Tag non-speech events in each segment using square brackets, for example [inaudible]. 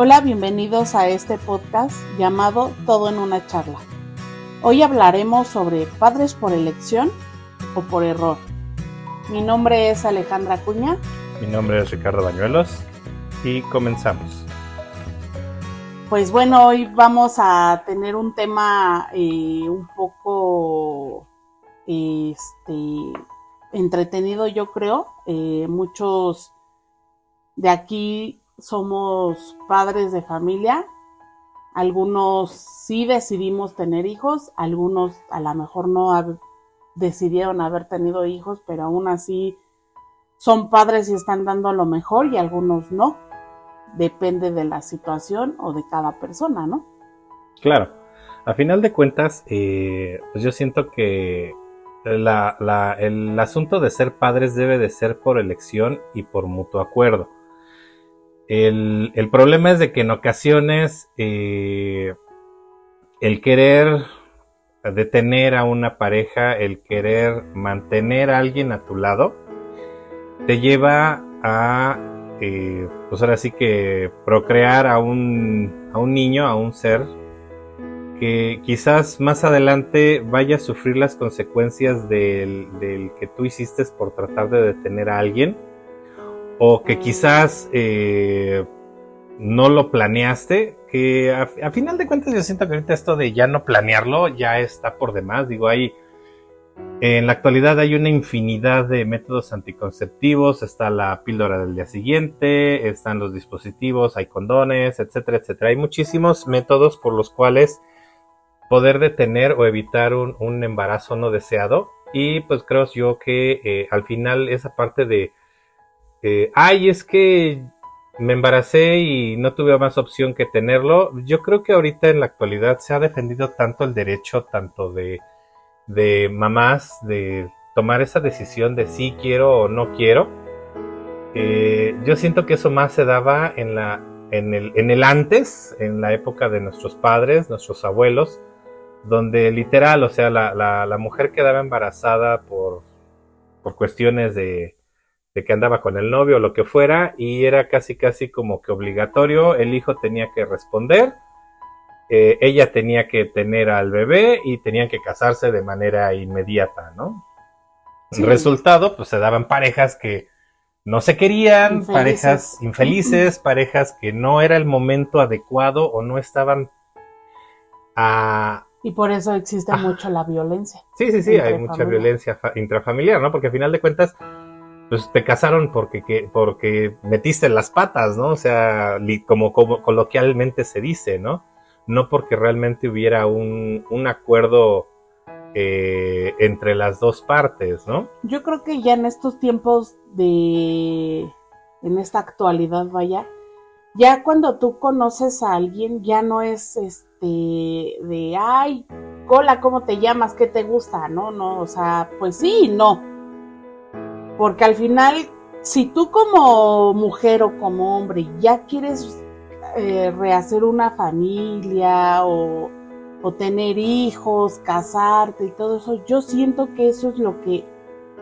Hola, bienvenidos a este podcast llamado Todo en una charla. Hoy hablaremos sobre padres por elección o por error. Mi nombre es Alejandra Cuña. Mi nombre es Ricardo Bañuelos y comenzamos. Pues bueno, hoy vamos a tener un tema eh, un poco este, entretenido, yo creo. Eh, muchos de aquí somos padres de familia. Algunos sí decidimos tener hijos, algunos a lo mejor no decidieron haber tenido hijos, pero aún así son padres y están dando lo mejor y algunos no. Depende de la situación o de cada persona, ¿no? Claro. A final de cuentas, eh, pues yo siento que el asunto de ser padres debe de ser por elección y por mutuo acuerdo. El, problema es de que en ocasiones eh, el querer detener a una pareja, el querer mantener a alguien a tu lado, te lleva a, eh, pues ahora sí que procrear a un, a un niño, a un ser que quizás más adelante vaya a sufrir las consecuencias del, del que tú hiciste por tratar de detener a alguien o que quizás eh, no lo planeaste, que a, final de cuentas yo siento que ahorita esto de ya no planearlo ya está por demás, digo, hay... En la actualidad hay una infinidad de métodos anticonceptivos, está la píldora del día siguiente, están los dispositivos, hay condones, etcétera, etcétera. Hay muchísimos métodos por los cuales poder detener o evitar un, embarazo no deseado. Y pues creo yo que eh, al final esa parte de eh, ay, es que me embaracé y no tuve más opción que tenerlo. Yo creo que ahorita en la actualidad se ha defendido tanto el derecho, tanto de, de mamás, de tomar esa decisión de si quiero o no quiero. Eh, yo siento que eso más se daba en, la, en, el, en el antes, en la época de nuestros padres, nuestros abuelos, donde literal, o sea, la, la, la mujer quedaba embarazada por, por cuestiones de, que andaba con el novio o lo que fuera y era casi casi como que obligatorio, el hijo tenía que responder, eh, ella tenía que tener al bebé y tenían que casarse de manera inmediata, ¿no? Resultado, pues se daban parejas que no se querían, parejas infelices, parejas que no era el momento adecuado o no estaban a... Y por eso existe mucho la violencia. Sí, sí, sí, hay mucha violencia intrafamiliar, ¿no? Porque al final de cuentas, pues te casaron porque, porque metiste las patas, ¿no? O sea, como, coloquialmente se dice, ¿no? No porque realmente hubiera un, un acuerdo eh, entre las dos partes, ¿no? Yo creo que ya en estos tiempos de, en esta actualidad, vaya, ya cuando tú conoces a alguien, ya no es este de, ay, hola, ¿cómo te llamas? ¿Qué te gusta? No, no, o sea, pues sí, no porque al final, si tú como mujer o como hombre ya quieres eh, rehacer una familia o, tener hijos, casarte y todo eso, yo siento que eso es lo que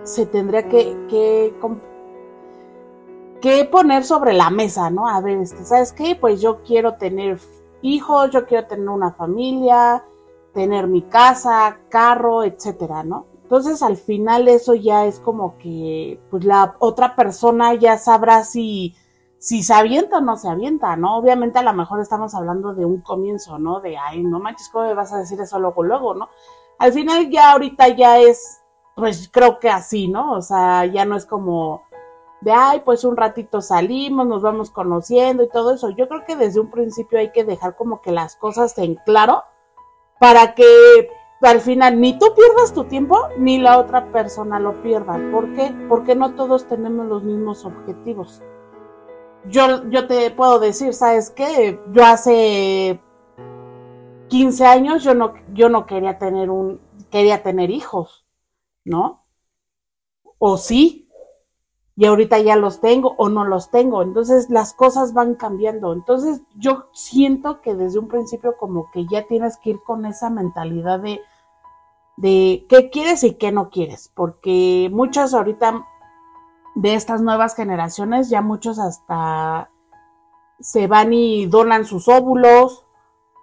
se tendría que, que, poner sobre la mesa, ¿no? A ver, este, ¿sabes qué? Pues yo quiero tener hijos, yo quiero tener una familia, tener mi casa, carro, etcétera, ¿no? Entonces al final eso ya es como que pues la otra persona ya sabrá si, si se avienta o no se avienta, ¿no? Obviamente a lo mejor estamos hablando de un comienzo, ¿no? De, ay, no manches, ¿cómo me vas a decir eso luego, luego, ¿no? Al final ya ahorita ya es, pues creo que así, ¿no? O sea, ya no es como de, ay, pues un ratito salimos, nos vamos conociendo y todo eso. Yo creo que desde un principio hay que dejar como que las cosas en claro para que al final ni tú pierdas tu tiempo ni la otra persona lo pierda. ¿Por qué? Porque no todos tenemos los mismos objetivos. Yo, yo te puedo decir, ¿sabes qué? Yo hace 15 años yo no, yo no quería tener un, quería tener hijos, ¿no? O sí, y ahorita ya los tengo o no los tengo. Entonces las cosas van cambiando. Entonces yo siento que desde un principio como que ya tienes que ir con esa mentalidad de, de qué quieres y qué no quieres. Porque muchas ahorita de estas nuevas generaciones, ya muchos hasta se van y donan sus óvulos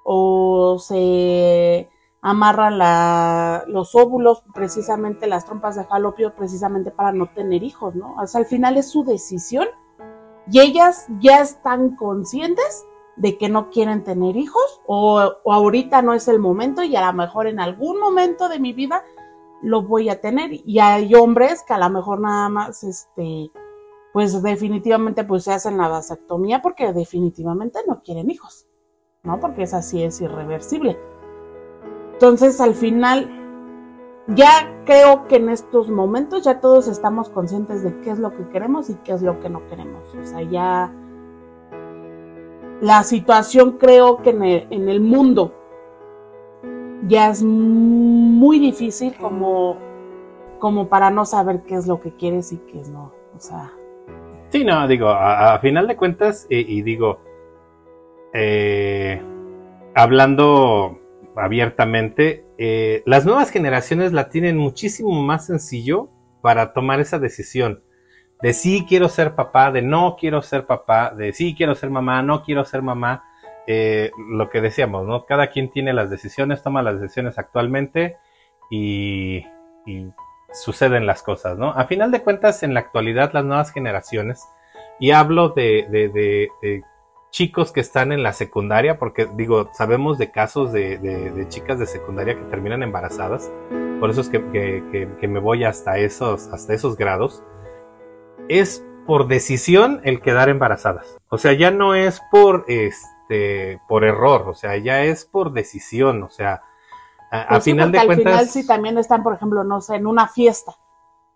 o se amarran la, los óvulos, precisamente las trompas de falopio, precisamente para no tener hijos, ¿no? O sea, al final es su decisión. Y ellas ya están conscientes de que no quieren tener hijos o, ahorita no es el momento y a lo mejor en algún momento de mi vida lo voy a tener. Y hay hombres que a lo mejor nada más este pues definitivamente pues se hacen la vasectomía porque definitivamente no quieren hijos no porque es así es irreversible entonces al final ya creo que en estos momentos ya todos estamos conscientes de qué es lo que queremos y qué es lo que no queremos o sea ya la situación creo que en el, mundo ya es muy difícil como, como para no saber qué es lo que quieres y qué es no. O sea. Sí, no, digo, a, final de cuentas, y, digo, eh, hablando abiertamente, eh, las nuevas generaciones la tienen muchísimo más sencillo para tomar esa decisión de sí quiero ser papá, de no quiero ser papá, de sí quiero ser mamá, no quiero ser mamá. Eh, lo que decíamos, ¿no? Cada quien tiene las decisiones, toma las decisiones actualmente y, suceden las cosas, ¿no? A final de cuentas, en la actualidad, las nuevas generaciones, y hablo de, chicos que están en la secundaria, porque digo, sabemos de casos de, chicas de secundaria que terminan embarazadas, por eso es que, que me voy hasta esos, hasta esos grados es por decisión el quedar embarazadas. O sea, ya no es por este por error, o sea, ya es por decisión, o sea, a, pues final de cuentas. Al final sí también están, por ejemplo, no sé, en una fiesta.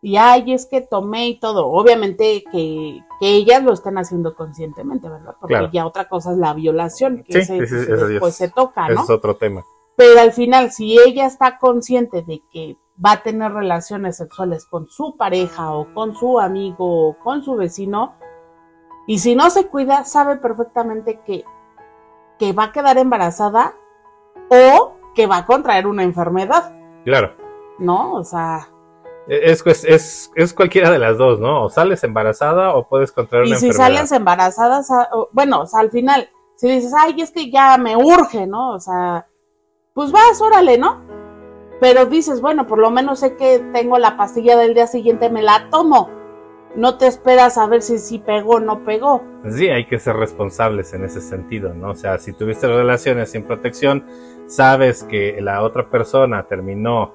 Y ay, es que tomé y todo. Obviamente que, que ellas lo están haciendo conscientemente, ¿verdad? Porque ya otra cosa es la violación, que sí, después se toca, ¿no? es otro tema. Pero al final, si ella está consciente de que va a tener relaciones sexuales con su pareja o con su amigo o con su vecino, y si no se cuida, sabe perfectamente que, que va a quedar embarazada o que va a contraer una enfermedad. Claro. ¿No? O sea... Es, es, es, cualquiera de las dos, ¿no? O sales embarazada o puedes contraer una enfermedad. Y si sales embarazada, bueno, o sea, al final, si dices, ay, es que ya me urge, ¿no? O sea, pues vas, órale, ¿no? Pero dices, bueno, por lo menos sé que tengo la pastilla del día siguiente, me la tomo. No te esperas a ver si, si pegó o no pegó. Sí, hay que ser responsables en ese sentido, ¿no? O sea, si tuviste relaciones sin protección, sabes que la otra persona terminó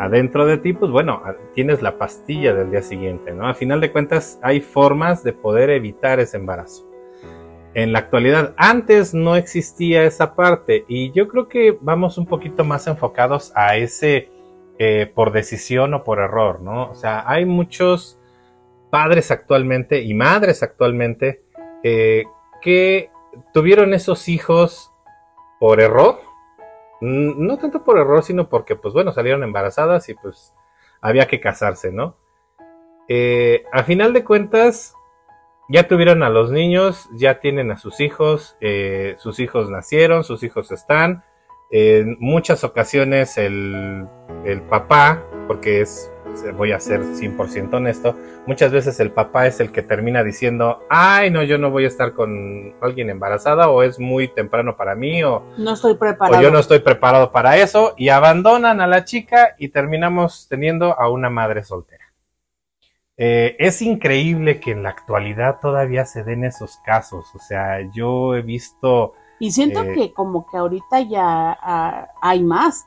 adentro de ti, pues bueno, tienes la pastilla del día siguiente, ¿no? A final de cuentas, hay formas de poder evitar ese embarazo en la actualidad. Antes no existía esa parte y yo creo que vamos un poquito más enfocados a ese eh, por decisión o por error, ¿no? O sea, hay muchos padres actualmente y madres actualmente eh, que tuvieron esos hijos por error. No tanto por error, sino porque, pues bueno, salieron embarazadas y pues había que casarse, ¿no? Eh, a final de cuentas, ya tuvieron a los niños, ya tienen a sus hijos, eh, sus hijos nacieron, sus hijos están. En muchas ocasiones el, el papá, porque es, voy a ser 100% honesto, muchas veces el papá es el que termina diciendo, ay, no, yo no voy a estar con alguien embarazada o es muy temprano para mí o no estoy preparado. O yo no estoy preparado para eso y abandonan a la chica y terminamos teniendo a una madre soltera. Eh, es increíble que en la actualidad todavía se den esos casos. O sea, yo he visto. Y siento eh, que como que ahorita ya ah, hay más.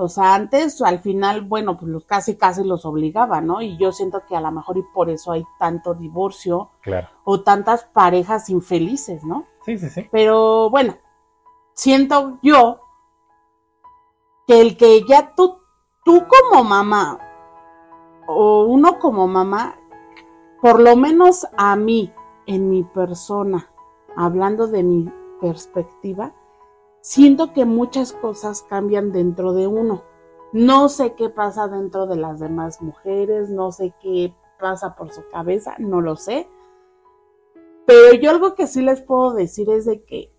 O sea, antes al final, bueno, pues los casi casi los obligaba, ¿no? Y yo siento que a lo mejor y por eso hay tanto divorcio. Claro. O tantas parejas infelices, ¿no? Sí, sí, sí. Pero bueno, siento yo que el que ya tú, tú como mamá o uno como mamá, por lo menos a mí, en mi persona, hablando de mi perspectiva, siento que muchas cosas cambian dentro de uno. No sé qué pasa dentro de las demás mujeres, no sé qué pasa por su cabeza, no lo sé. Pero yo algo que sí les puedo decir es de que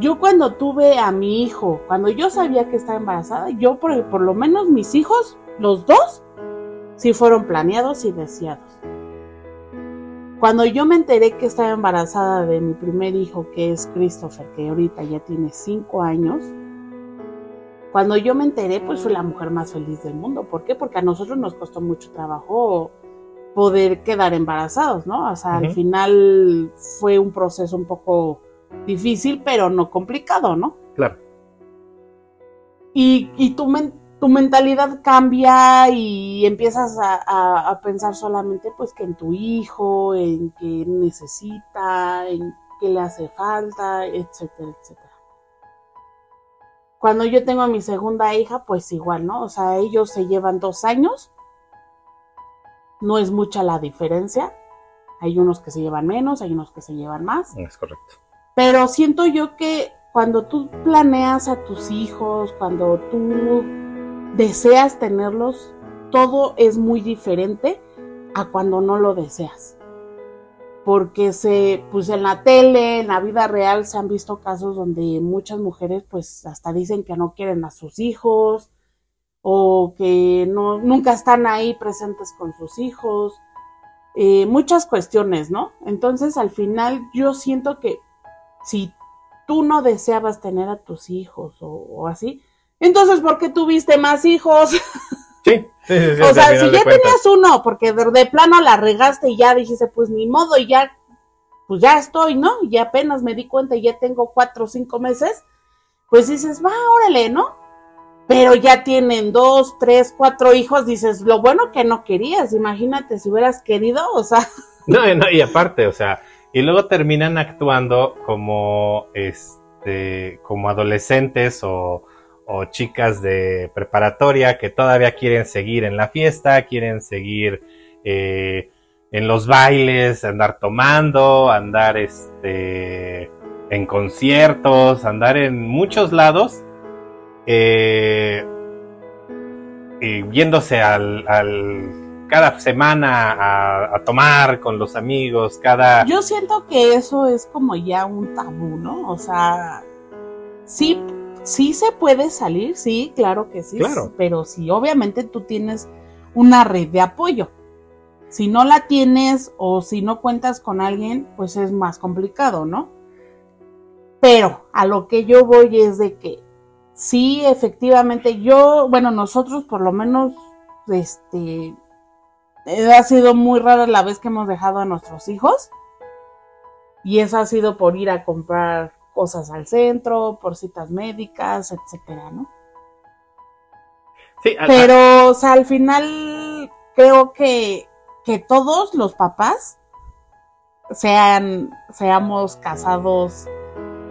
yo cuando tuve a mi hijo, cuando yo sabía que estaba embarazada, yo por, por lo menos mis hijos, los dos, sí fueron planeados y deseados. Cuando yo me enteré que estaba embarazada de mi primer hijo, que es Christopher, que ahorita ya tiene cinco años, cuando yo me enteré, pues fui la mujer más feliz del mundo. ¿Por qué? Porque a nosotros nos costó mucho trabajo poder quedar embarazados, ¿no? O sea, al final fue un proceso un poco difícil, pero no complicado, ¿no? Claro. Y, y tu, tu mentalidad cambia y empiezas a, a, pensar solamente pues que en tu hijo, en que necesita, en qué le hace falta, etcétera, etcétera. Cuando yo tengo a mi segunda hija, pues igual, ¿no? O sea, ellos se llevan dos años no es mucha la diferencia. Hay unos que se llevan menos, hay unos que se llevan más. Es correcto. Pero siento yo que cuando tú planeas a tus hijos, cuando tú deseas tenerlos, todo es muy diferente a cuando no lo deseas. Porque se, pues en la tele, en la vida real, se han visto casos donde muchas mujeres, pues hasta dicen que no quieren a sus hijos, o que no, nunca están ahí presentes con sus hijos, eh, muchas cuestiones, ¿no? Entonces al final yo siento que si tú no deseabas tener a tus hijos o, así, entonces ¿por qué tuviste más hijos? [laughs] Sí, sí, sí, o sea, si ya tenías uno, porque de, plano la regaste y ya dijiste, pues ni modo, y ya, pues ya estoy, ¿no? Y apenas me di cuenta y ya tengo cuatro o cinco meses, pues dices, va, órale, ¿no? pero ya tienen dos, tres, cuatro hijos, dices, lo bueno que no querías, imagínate si hubieras querido, o sea. [laughs] No, no, y aparte, o sea, y luego terminan actuando como, este, como adolescentes o, o chicas de preparatoria que todavía quieren seguir en la fiesta, quieren seguir eh, en los bailes, andar tomando, andar, este, en conciertos, andar en muchos lados eh, yéndose al, cada semana a, tomar con los amigos, cada... Yo siento que eso es como ya un tabú, ¿no? O sea, sí, sí se puede salir, sí, claro que sí, claro. pero si obviamente tú tienes una red de apoyo. Si no la tienes o si no cuentas con alguien, pues es más complicado, ¿no? Pero a lo que yo voy es de que sí, efectivamente, yo, bueno, nosotros por lo menos, este, ha sido muy rara la vez que hemos dejado a nuestros hijos. Y eso ha sido por ir a comprar cosas al centro, por citas médicas, etcétera, ¿no? Sí, Pero, o sea, al final creo que, que todos los papás, sean, seamos casados,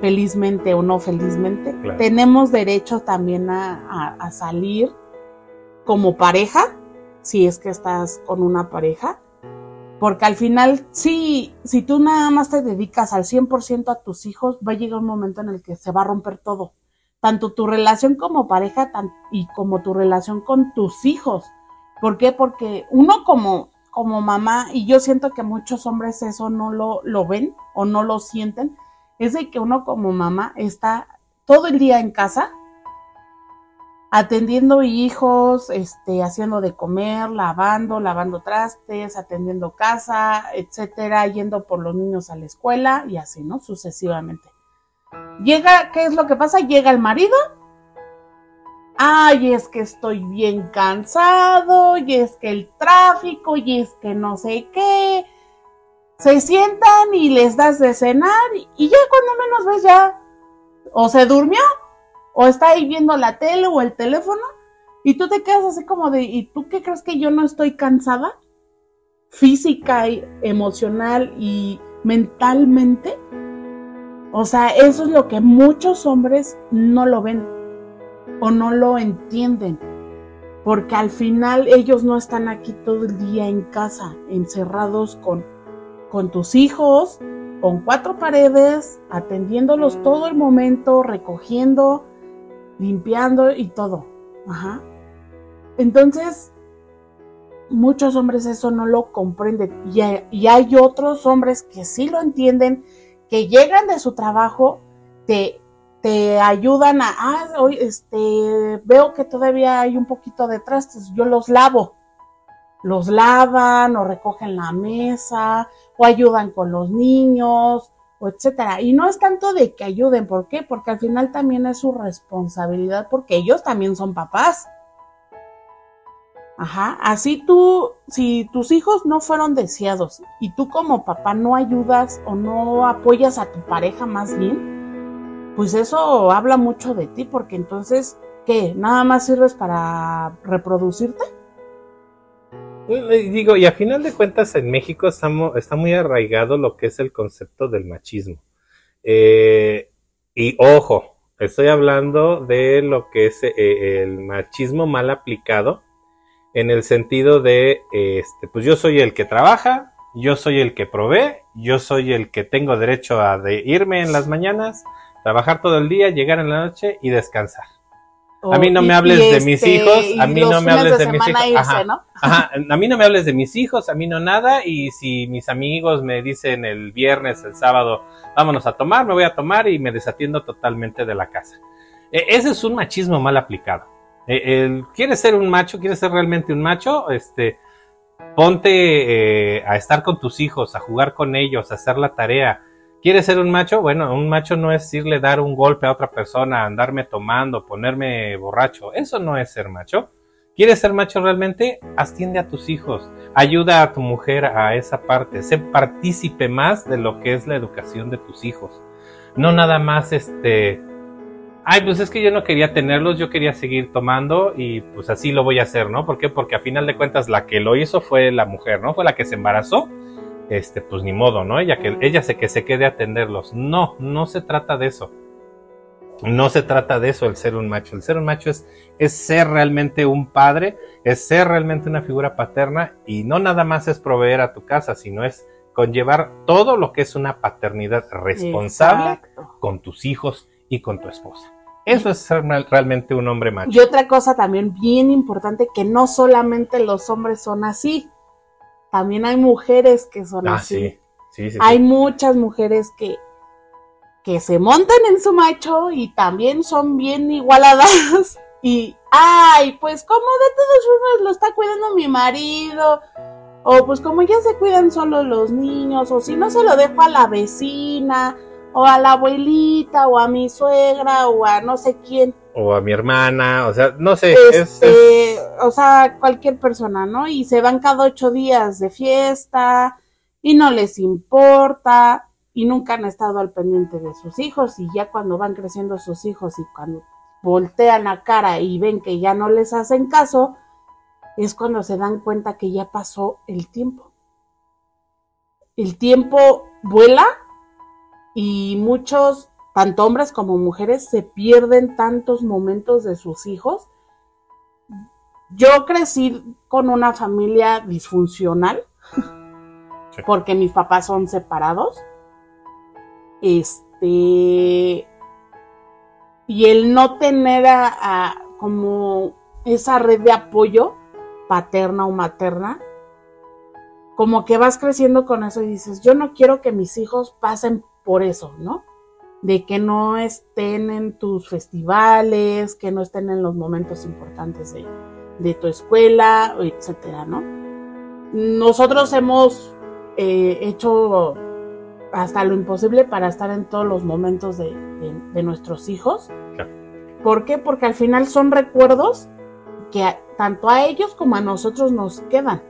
felizmente o no felizmente, tenemos derecho también a, salir como pareja, si es que estás con una pareja, porque al final, sí, si tú nada más te dedicas al 100% a tus hijos, va a llegar un momento en el que se va a romper todo, tanto tu relación como pareja y como tu relación con tus hijos. ¿Por qué? Porque uno como, como mamá, y yo siento que muchos hombres eso no lo, lo ven o no lo sienten, es de que uno como mamá está todo el día en casa atendiendo hijos, este, haciendo de comer, lavando, lavando trastes, atendiendo casa, etcétera, yendo por los niños a la escuela y así, ¿no? Sucesivamente. Llega, ¿qué es lo que pasa? Llega el marido. Ay, es que estoy bien cansado, y es que el tráfico, y es que no sé qué, se sientan y les das de cenar y ya cuando menos ves ya o se durmió o está ahí viendo la tele o el teléfono y tú te quedas así como de, ¿y tú qué crees que yo no estoy cansada? Física y emocional y mentalmente. O sea, eso es lo que muchos hombres no lo ven o no lo entienden. Porque al final ellos no están aquí todo el día en casa, encerrados con con tus hijos, con cuatro paredes, atendiéndolos todo el momento, recogiendo, limpiando y todo. Ajá. Entonces, muchos hombres eso no lo comprenden y hay, otros hombres que sí lo entienden, que llegan de su trabajo, te, te ayudan a, ah, hoy este, veo que todavía hay un poquito de trastes, yo los lavo. los lavan o recogen la mesa o ayudan con los niños etcétera. Y no es tanto de que ayuden, ¿por qué? Porque al final también es su responsabilidad porque ellos también son papás. Ajá, así tú, si tus hijos no fueron deseados y tú como papá no ayudas o no apoyas a tu pareja más bien, pues eso habla mucho de ti porque entonces, ¿qué? ¿Nada más sirves para reproducirte? Digo, y a final de cuentas en México estamos, está muy arraigado lo que es el concepto del machismo. Eh, y ojo, estoy hablando de lo que es eh, el machismo mal aplicado en el sentido de, este, pues yo soy el que trabaja, yo soy el que provee, yo soy el que tengo derecho a irme en las mañanas, trabajar todo el día, llegar en la noche y descansar a mí no me hables de mis este, hijos, a mí no me hables de, mis hijos. ajá, [laughs] a mí no me hables de mis hijos, a mí no nada. Y si mis amigos me dicen el viernes, el sábado, vámonos a tomar, me voy a tomar y me desatiendo totalmente de la casa. E, ese es un machismo mal aplicado. E, ¿Quieres ser un macho? ¿Quieres ser realmente un macho? Este, ponte eh, a estar con tus hijos, a jugar con ellos, a hacer la tarea ¿Quieres ser un macho? Bueno, un macho no es irle dar un golpe a otra persona, andarme tomando, ponerme borracho. Eso no es ser macho. ¿Quieres ser macho realmente? Asciende a tus hijos, ayuda a tu mujer a esa parte, sé partícipe más de lo que es la educación de tus hijos. No nada más este, ay, pues es que yo no quería tenerlos, yo quería seguir tomando y pues así lo voy a hacer, ¿no? ¿Por qué? Porque a final de cuentas la que lo hizo fue la mujer, ¿no? Fue la que se embarazó este, pues ni modo, ¿no? Ella que ella se que se quede a atenderlos. No, no se trata de eso. No se trata de eso el ser un macho. El ser un macho es, es ser realmente un padre, es ser realmente una figura paterna y no nada más es proveer a tu casa, sino es conllevar todo lo que es una paternidad responsable con tus hijos y con tu esposa. Eso es ser realmente un hombre macho. Y otra cosa también bien importante, que no solamente los hombres son así, también hay mujeres que son ah, así. Sí. Sí, hay muchas mujeres que, que se montan en su macho y también son bien igualadas. [laughs] Y, ay, pues como de todos modos lo está cuidando mi marido. O pues como ya se cuidan solo los niños. O si no se lo dejo a la vecina. O a la abuelita. O a mi suegra. O a no sé quién o a mi hermana, o sea, no sé. Este, O sea, cualquier persona, ¿no? Y se van cada ocho días de fiesta y no les importa y nunca han estado al pendiente de sus hijos y ya cuando van creciendo sus hijos y cuando voltean la cara y ven que ya no les hacen caso, es cuando se dan cuenta que ya pasó el tiempo. El tiempo vuela y muchos tanto hombres como mujeres se pierden tantos momentos de sus hijos. Yo crecí con una familia disfuncional porque mis papás son separados. Este y el no tener a, como esa red de apoyo paterna o materna, como que vas creciendo con eso y dices, yo no quiero que mis hijos pasen por eso, ¿no? de que no estén en tus festivales, que no estén en los momentos importantes de, tu escuela, etcétera, ¿no? Nosotros hemos eh, hecho hasta lo imposible para estar en todos los momentos de, nuestros hijos. ¿Por qué? Porque al final son recuerdos que tanto a ellos como a nosotros nos quedan.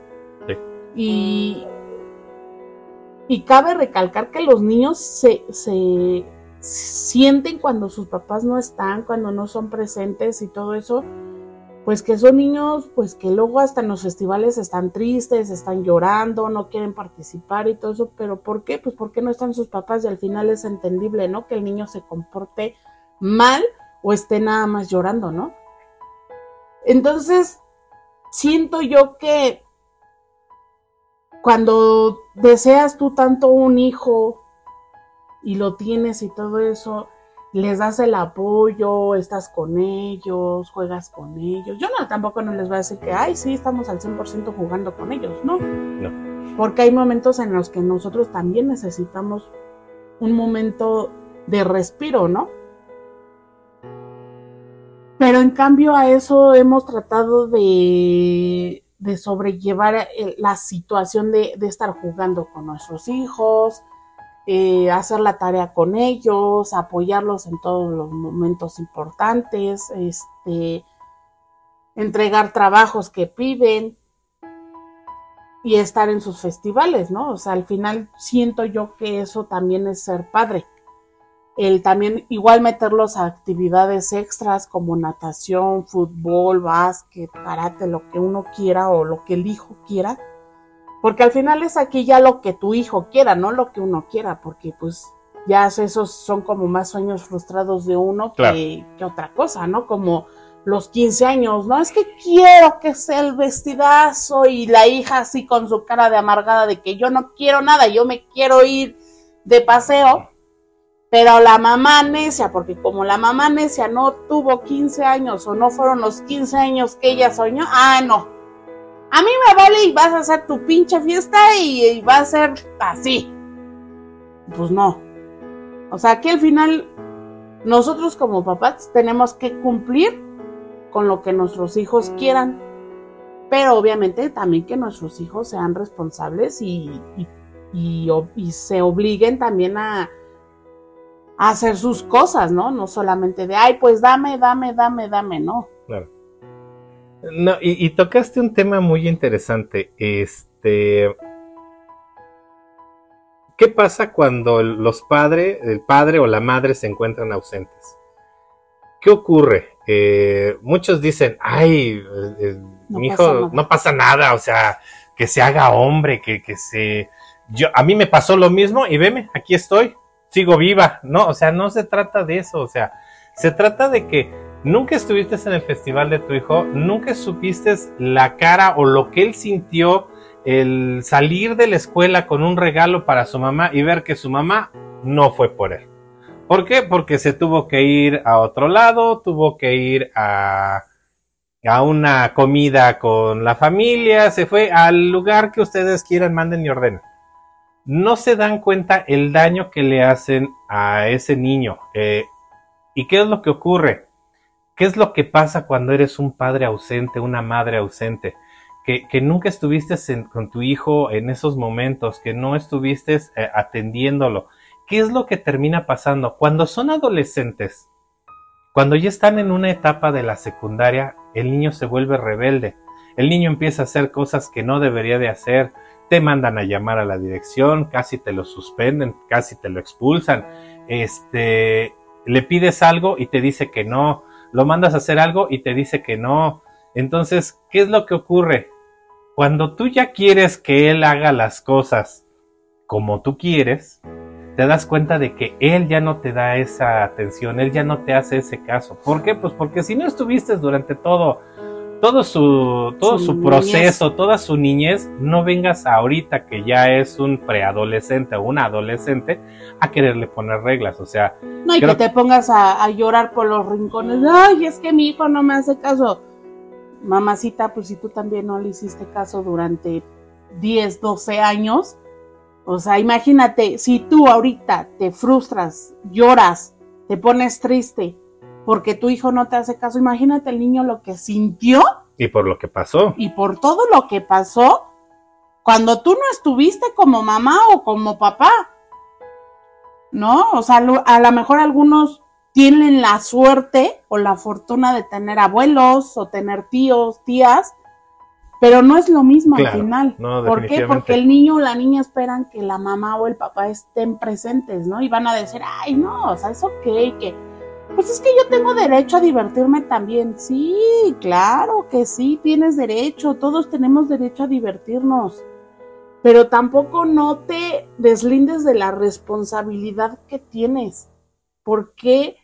Y, y cabe recalcar que los niños se, se, sienten cuando sus papás no están, cuando no son presentes y todo eso, pues que son niños, pues que luego hasta en los festivales están tristes, están llorando, no quieren participar y todo eso, pero ¿por qué? Pues porque no están sus papás y al final es entendible, ¿no? Que el niño se comporte mal o esté nada más llorando, ¿no? Entonces, siento yo que cuando deseas tú tanto un hijo y lo tienes y todo eso, les das el apoyo, estás con ellos, juegas con ellos. Yo no, tampoco no les voy a decir que, ay, sí, estamos al 100% jugando con ellos, no. No. Porque hay momentos en los que nosotros también necesitamos un momento de respiro, ¿no? Pero en cambio a eso hemos tratado de, de sobrellevar la situación de, de, estar jugando con nuestros hijos, eh, hacer la tarea con ellos, apoyarlos en todos los momentos importantes, este, entregar trabajos que piden y estar en sus festivales, ¿no? O sea, al final siento yo que eso también es ser padre el también igual meterlos a actividades extras como natación, fútbol, básquet, karate, lo que uno quiera o lo que el hijo quiera. Porque al final es aquí ya lo que tu hijo quiera, no lo que uno quiera, porque pues ya esos son como más sueños frustrados de uno que, que, otra cosa, ¿no? Como los 15 años, ¿no? Es que quiero que sea el vestidazo y la hija así con su cara de amargada de que yo no quiero nada, yo me quiero ir de paseo pero la mamá necia, porque como la mamá necia no tuvo 15 años o no fueron los 15 años que ella soñó, ah, no. A mí me vale y vas a hacer tu pinche fiesta y, va a ser así. Pues no. O sea, que al final nosotros como papás tenemos que cumplir con lo que nuestros hijos quieran. Pero obviamente también que nuestros hijos sean responsables y, y se obliguen también a, hacer sus cosas, ¿no? No solamente de, ay, pues dame, dame, dame, dame, no. Claro. No, y, tocaste un tema muy interesante. Este. ¿Qué pasa cuando los padres, el padre o la madre se encuentran ausentes? ¿Qué ocurre? Eh, muchos dicen, ay, mi hijo no pasa nada, o sea, que se haga hombre, que, que se... Yo, a mí me pasó lo mismo y veme, aquí estoy, sigo viva, ¿no? O sea, no se trata de eso, o sea, se trata de que nunca estuviste en el festival de tu hijo, nunca supiste la cara o lo que él sintió el salir de la escuela con un regalo para su mamá y ver que su mamá no fue por él. ¿Por qué? Porque se tuvo que ir a otro lado, tuvo que ir a, a una comida con la familia, se fue al lugar que ustedes quieran, manden y ordenen no se dan cuenta el daño que le hacen a ese niño. Eh, ¿Y qué es lo que ocurre? ¿Qué es lo que pasa cuando eres un padre ausente, una madre ausente? Que, nunca estuviste con tu hijo en esos momentos, que no estuviste eh, atendiéndolo. ¿Qué es lo que termina pasando? Cuando son adolescentes, cuando ya están en una etapa de la secundaria, el niño se vuelve rebelde. El niño empieza a hacer cosas que no debería de hacer, te mandan a llamar a la dirección, casi te lo suspenden, casi te lo expulsan, este, le pides algo y te dice que no, lo mandas a hacer algo y te dice que no. Entonces, ¿qué es lo que ocurre? Cuando tú ya quieres que él haga las cosas como tú quieres, te das cuenta de que él ya no te da esa atención, él ya no te hace ese caso. ¿Por qué? Pues porque si no estuviste durante todo todo su, todo su, proceso, toda su niñez, no vengas ahorita que ya es un preadolescente o una adolescente a quererle poner reglas, o sea. No, y que te pongas a, llorar por los rincones, ay, es que mi hijo no me hace caso. Mamacita, pues si tú también no le hiciste caso durante 10, 12 años, o sea, imagínate, si tú ahorita te frustras, lloras, te pones triste, porque tu hijo no te hace caso. Imagínate el niño lo que sintió. Y por lo que pasó. Y por todo lo que pasó cuando tú no estuviste como mamá o como papá. ¿No? O sea, a lo mejor algunos tienen la suerte o la fortuna de tener abuelos o tener tíos, tías, pero no es lo mismo al final. ¿Por qué? Porque el niño o la niña esperan que la mamá o el papá estén presentes, ¿no? Y van a decir, ay, no, o sea, es ok, que pues es que yo tengo derecho a divertirme también. Sí, claro que sí, tienes derecho, todos tenemos derecho a divertirnos. Pero tampoco no te deslindes de la responsabilidad que tienes. ¿Por qué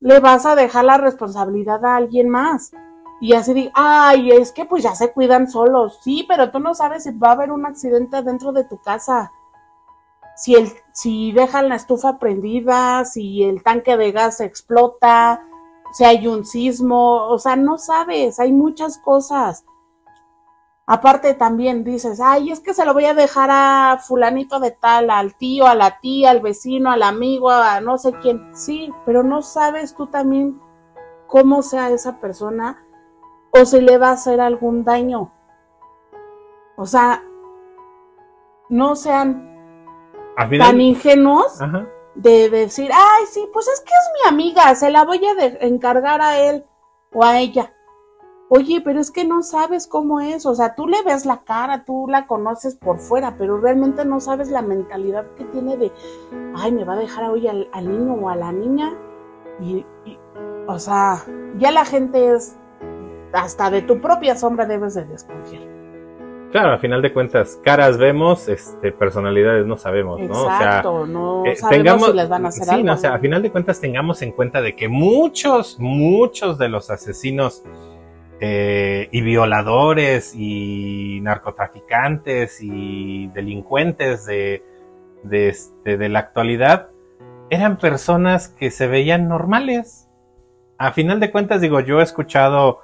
le vas a dejar la responsabilidad a alguien más? Y así ay, es que pues ya se cuidan solos. Sí, pero tú no sabes si va a haber un accidente dentro de tu casa si, si dejan la estufa prendida, si el tanque de gas explota, si hay un sismo, o sea, no sabes, hay muchas cosas. Aparte también dices, ay, es que se lo voy a dejar a fulanito de tal, al tío, a la tía, al vecino, al amigo, a no sé quién. Sí, pero no sabes tú también cómo sea esa persona o si le va a hacer algún daño. O sea, no sean tan ingenuos de decir, ay, sí, pues es que es mi amiga, se la voy a encargar a él o a ella. Oye, pero es que no sabes cómo es, o sea, tú le ves la cara, tú la conoces por fuera, pero realmente no sabes la mentalidad que tiene de, ay, me va a dejar hoy al, niño o a la niña. Y, y, o sea, ya la gente es, hasta de tu propia sombra debes de desconfiar. Claro, a final de cuentas, caras vemos, este, personalidades no sabemos, ¿no? Exacto, o sea, no eh, sabemos si les van a hacer sí, No, o sea, a final de cuentas tengamos en cuenta de que muchos, muchos de los asesinos eh, y violadores y narcotraficantes y delincuentes de, de, este, de la actualidad eran personas que se veían normales. A final de cuentas, digo, yo he escuchado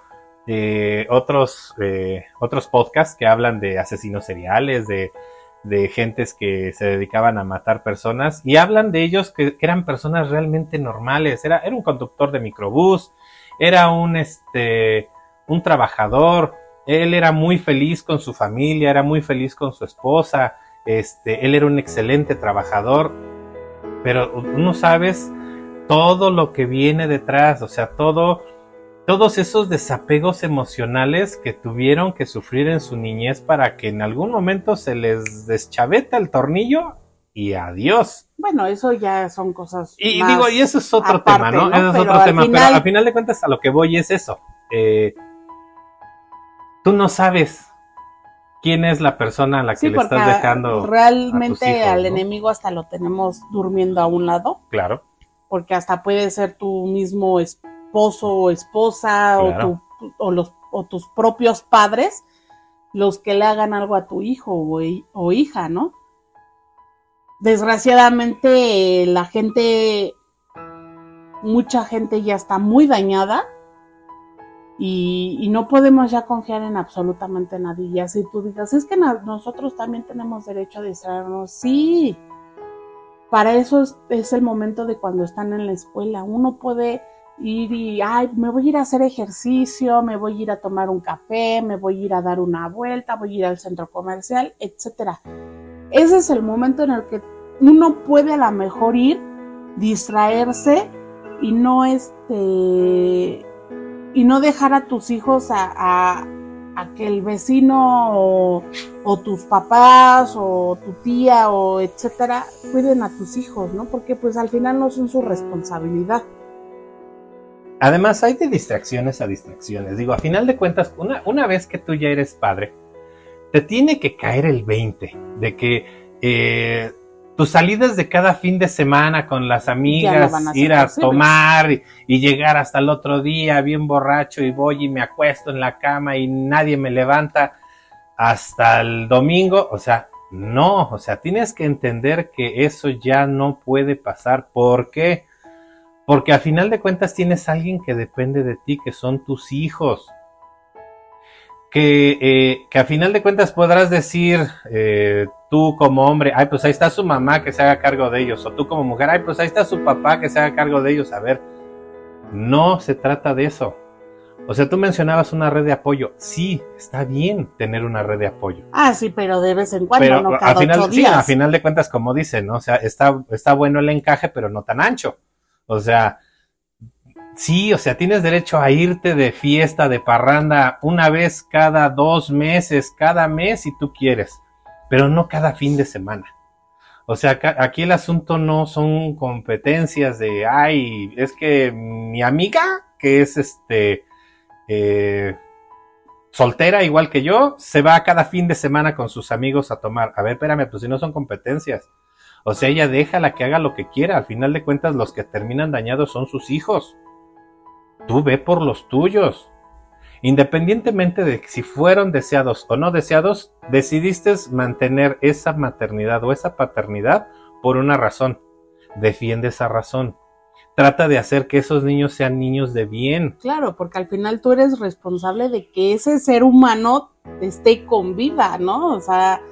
eh, otros, eh, otros podcasts que hablan de asesinos seriales, de, de gentes que se dedicaban a matar personas y hablan de ellos que, eran personas realmente normales. Era, era un conductor de microbús, era un, este, un trabajador, él era muy feliz con su familia, era muy feliz con su esposa, este, él era un excelente trabajador, pero no sabes todo lo que viene detrás, o sea, todo todos esos desapegos emocionales que tuvieron que sufrir en su niñez para que en algún momento se les deschaveta el tornillo y adiós. Bueno, eso ya son cosas. Y digo, y eso es otro tema, ¿no? Eso es otro tema, pero al final de cuentas a lo que voy es eso. Eh, tú no sabes quién es la persona a la que le estás dejando. Realmente al enemigo hasta lo tenemos durmiendo a un lado. Claro. Porque hasta puede ser tu mismo esposo esposo o esposa o, o, los, o tus propios padres los que le hagan algo a tu hijo o, hija, ¿no? Desgraciadamente la gente, mucha gente ya está muy dañada y, y, no podemos ya confiar en absolutamente nadie. Y así tú digas, es que nosotros también tenemos derecho a distraernos. Sí, para eso es, es, el momento de cuando están en la escuela. Uno puede ir y, ay, me voy a ir a hacer ejercicio, me voy a ir a tomar un café, me voy a ir a dar una vuelta, voy a ir al centro comercial, etcétera. Ese es el momento en el que uno puede a lo mejor ir, distraerse y no este y no dejar a tus hijos a, a, que el vecino o, o, tus papás o tu tía o etcétera cuiden a tus hijos, ¿no? Porque pues al final no son su responsabilidad. Además, hay de distracciones a distracciones. Digo, a final de cuentas, una, una vez que tú ya eres padre, te tiene que caer el 20 de que eh, tus salidas de cada fin de semana con las amigas, ir a tomar y, llegar hasta el otro día bien borracho y voy y me acuesto en la cama y nadie me levanta hasta el domingo, o sea, no, o sea, tienes que entender que eso ya no puede pasar. ¿Por qué? Porque a final de cuentas tienes a alguien que depende de ti, que son tus hijos. Que, eh, que a final de cuentas podrás decir eh, tú como hombre, ay, pues ahí está su mamá que se haga cargo de ellos. O tú como mujer, ay, pues ahí está su papá que se haga cargo de ellos. A ver, no se trata de eso. O sea, tú mencionabas una red de apoyo. Sí, está bien tener una red de apoyo. Ah, sí, pero de vez en cuando, no cada final, Sí, a final de cuentas, como dicen, ¿no? O sea, está, está bueno el encaje, pero no tan ancho. O sea, sí, o sea, tienes derecho a irte de fiesta, de parranda, una vez cada dos meses, cada mes si tú quieres, pero no cada fin de semana. O sea, aquí el asunto no son competencias de, ay, es que mi amiga, que es este, eh, soltera igual que yo, se va cada fin de semana con sus amigos a tomar. A ver, espérame, pues si no son competencias. O sea, ella déjala que haga lo que quiera. Al final de cuentas, los que terminan dañados son sus hijos. Tú ve por los tuyos. Independientemente de si fueron deseados o no deseados, decidiste mantener esa maternidad o esa paternidad por una razón. Defiende esa razón. Trata de hacer que esos niños sean niños de bien. Claro, porque al final tú eres responsable de que ese ser humano esté con vida, ¿no? O sea,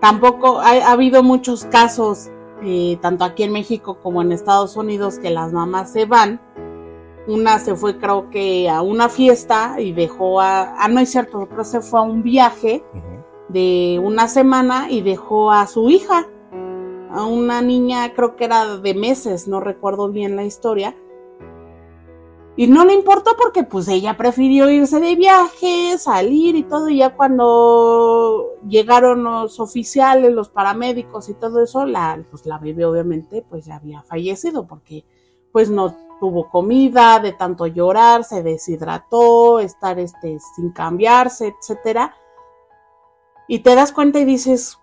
Tampoco ha, habido muchos casos, eh, tanto aquí en México como en Estados Unidos, que las mamás se van. Una se fue creo que a una fiesta y dejó a... Ah, no es cierto, que se fue a un viaje de una semana y dejó a su hija, a una niña creo que era de meses, no recuerdo bien la historia, y no le importó porque pues ella prefirió irse de viaje, salir y todo. Y ya cuando llegaron los oficiales, los paramédicos y todo eso, la, pues la bebé obviamente pues ya había fallecido porque pues no tuvo comida, de tanto llorar, se deshidrató, estar este, sin cambiarse, etcétera. Y te das cuenta y dices,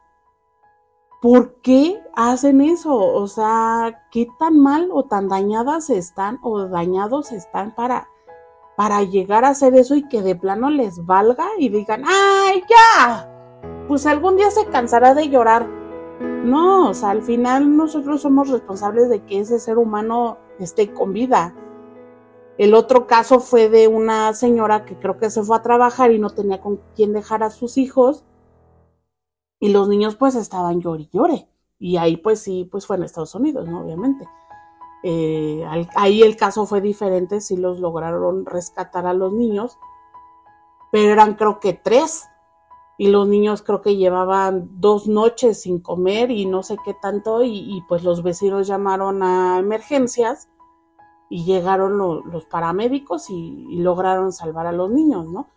¿por qué hacen eso? O sea, ¿qué tan mal o tan dañadas están o dañados están para, para llegar a hacer eso y que de plano les valga y digan, ¡ay, ya! Pues algún día se cansará de llorar. No, o sea, al final nosotros somos responsables de que ese ser humano esté con vida. El otro caso fue de una señora que creo que se fue a trabajar y no tenía con quién dejar a sus hijos y los niños pues estaban llore y llore. Y ahí pues sí, pues fue en Estados Unidos, ¿no? Obviamente. Eh, ahí el caso fue diferente, sí los lograron rescatar a los niños, pero eran creo que tres. Y los niños creo que llevaban dos noches sin comer y no sé qué tanto. Y, pues los vecinos llamaron a emergencias y llegaron los paramédicos y, y lograron salvar a los niños, ¿no?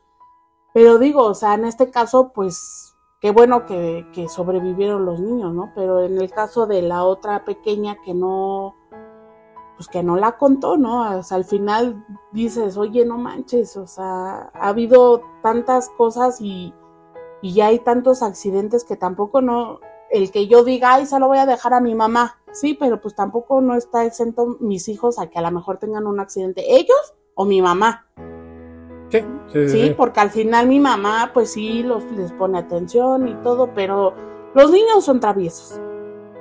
Pero digo, o sea, en este caso, pues qué bueno que, sobrevivieron los niños, ¿no? Pero en el caso de la otra pequeña que no, pues que no la contó, ¿no? O sea, al final dices, oye, no manches, o sea, ha habido tantas cosas y, y ya hay tantos accidentes que tampoco no, el que yo diga, ay, se lo voy a dejar a mi mamá, sí, pero pues tampoco no está exento mis hijos a que a lo mejor tengan un accidente, ellos o mi mamá. Sí, sí, porque al final mi mamá, pues sí, los, les pone atención y todo, pero los niños son traviesos.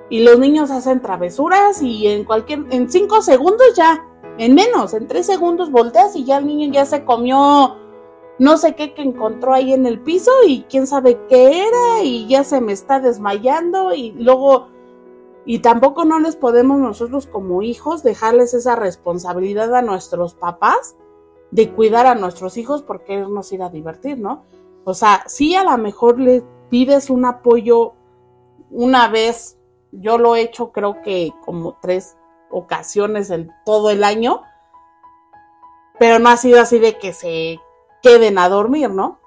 Y los niños hacen travesuras y en cualquier, en cinco segundos ya, en menos, en tres segundos volteas y ya el niño ya se comió no sé qué que encontró ahí en el piso y quién sabe qué era y ya se me está desmayando y luego y tampoco no les podemos nosotros como hijos dejarles esa responsabilidad a nuestros papás de cuidar a nuestros hijos por querernos ir a divertir, ¿no? O sea, si a lo mejor le pides un apoyo una vez, yo lo he hecho creo que como tres ocasiones en todo el año, pero no ha sido así de que se queden a dormir, ¿no?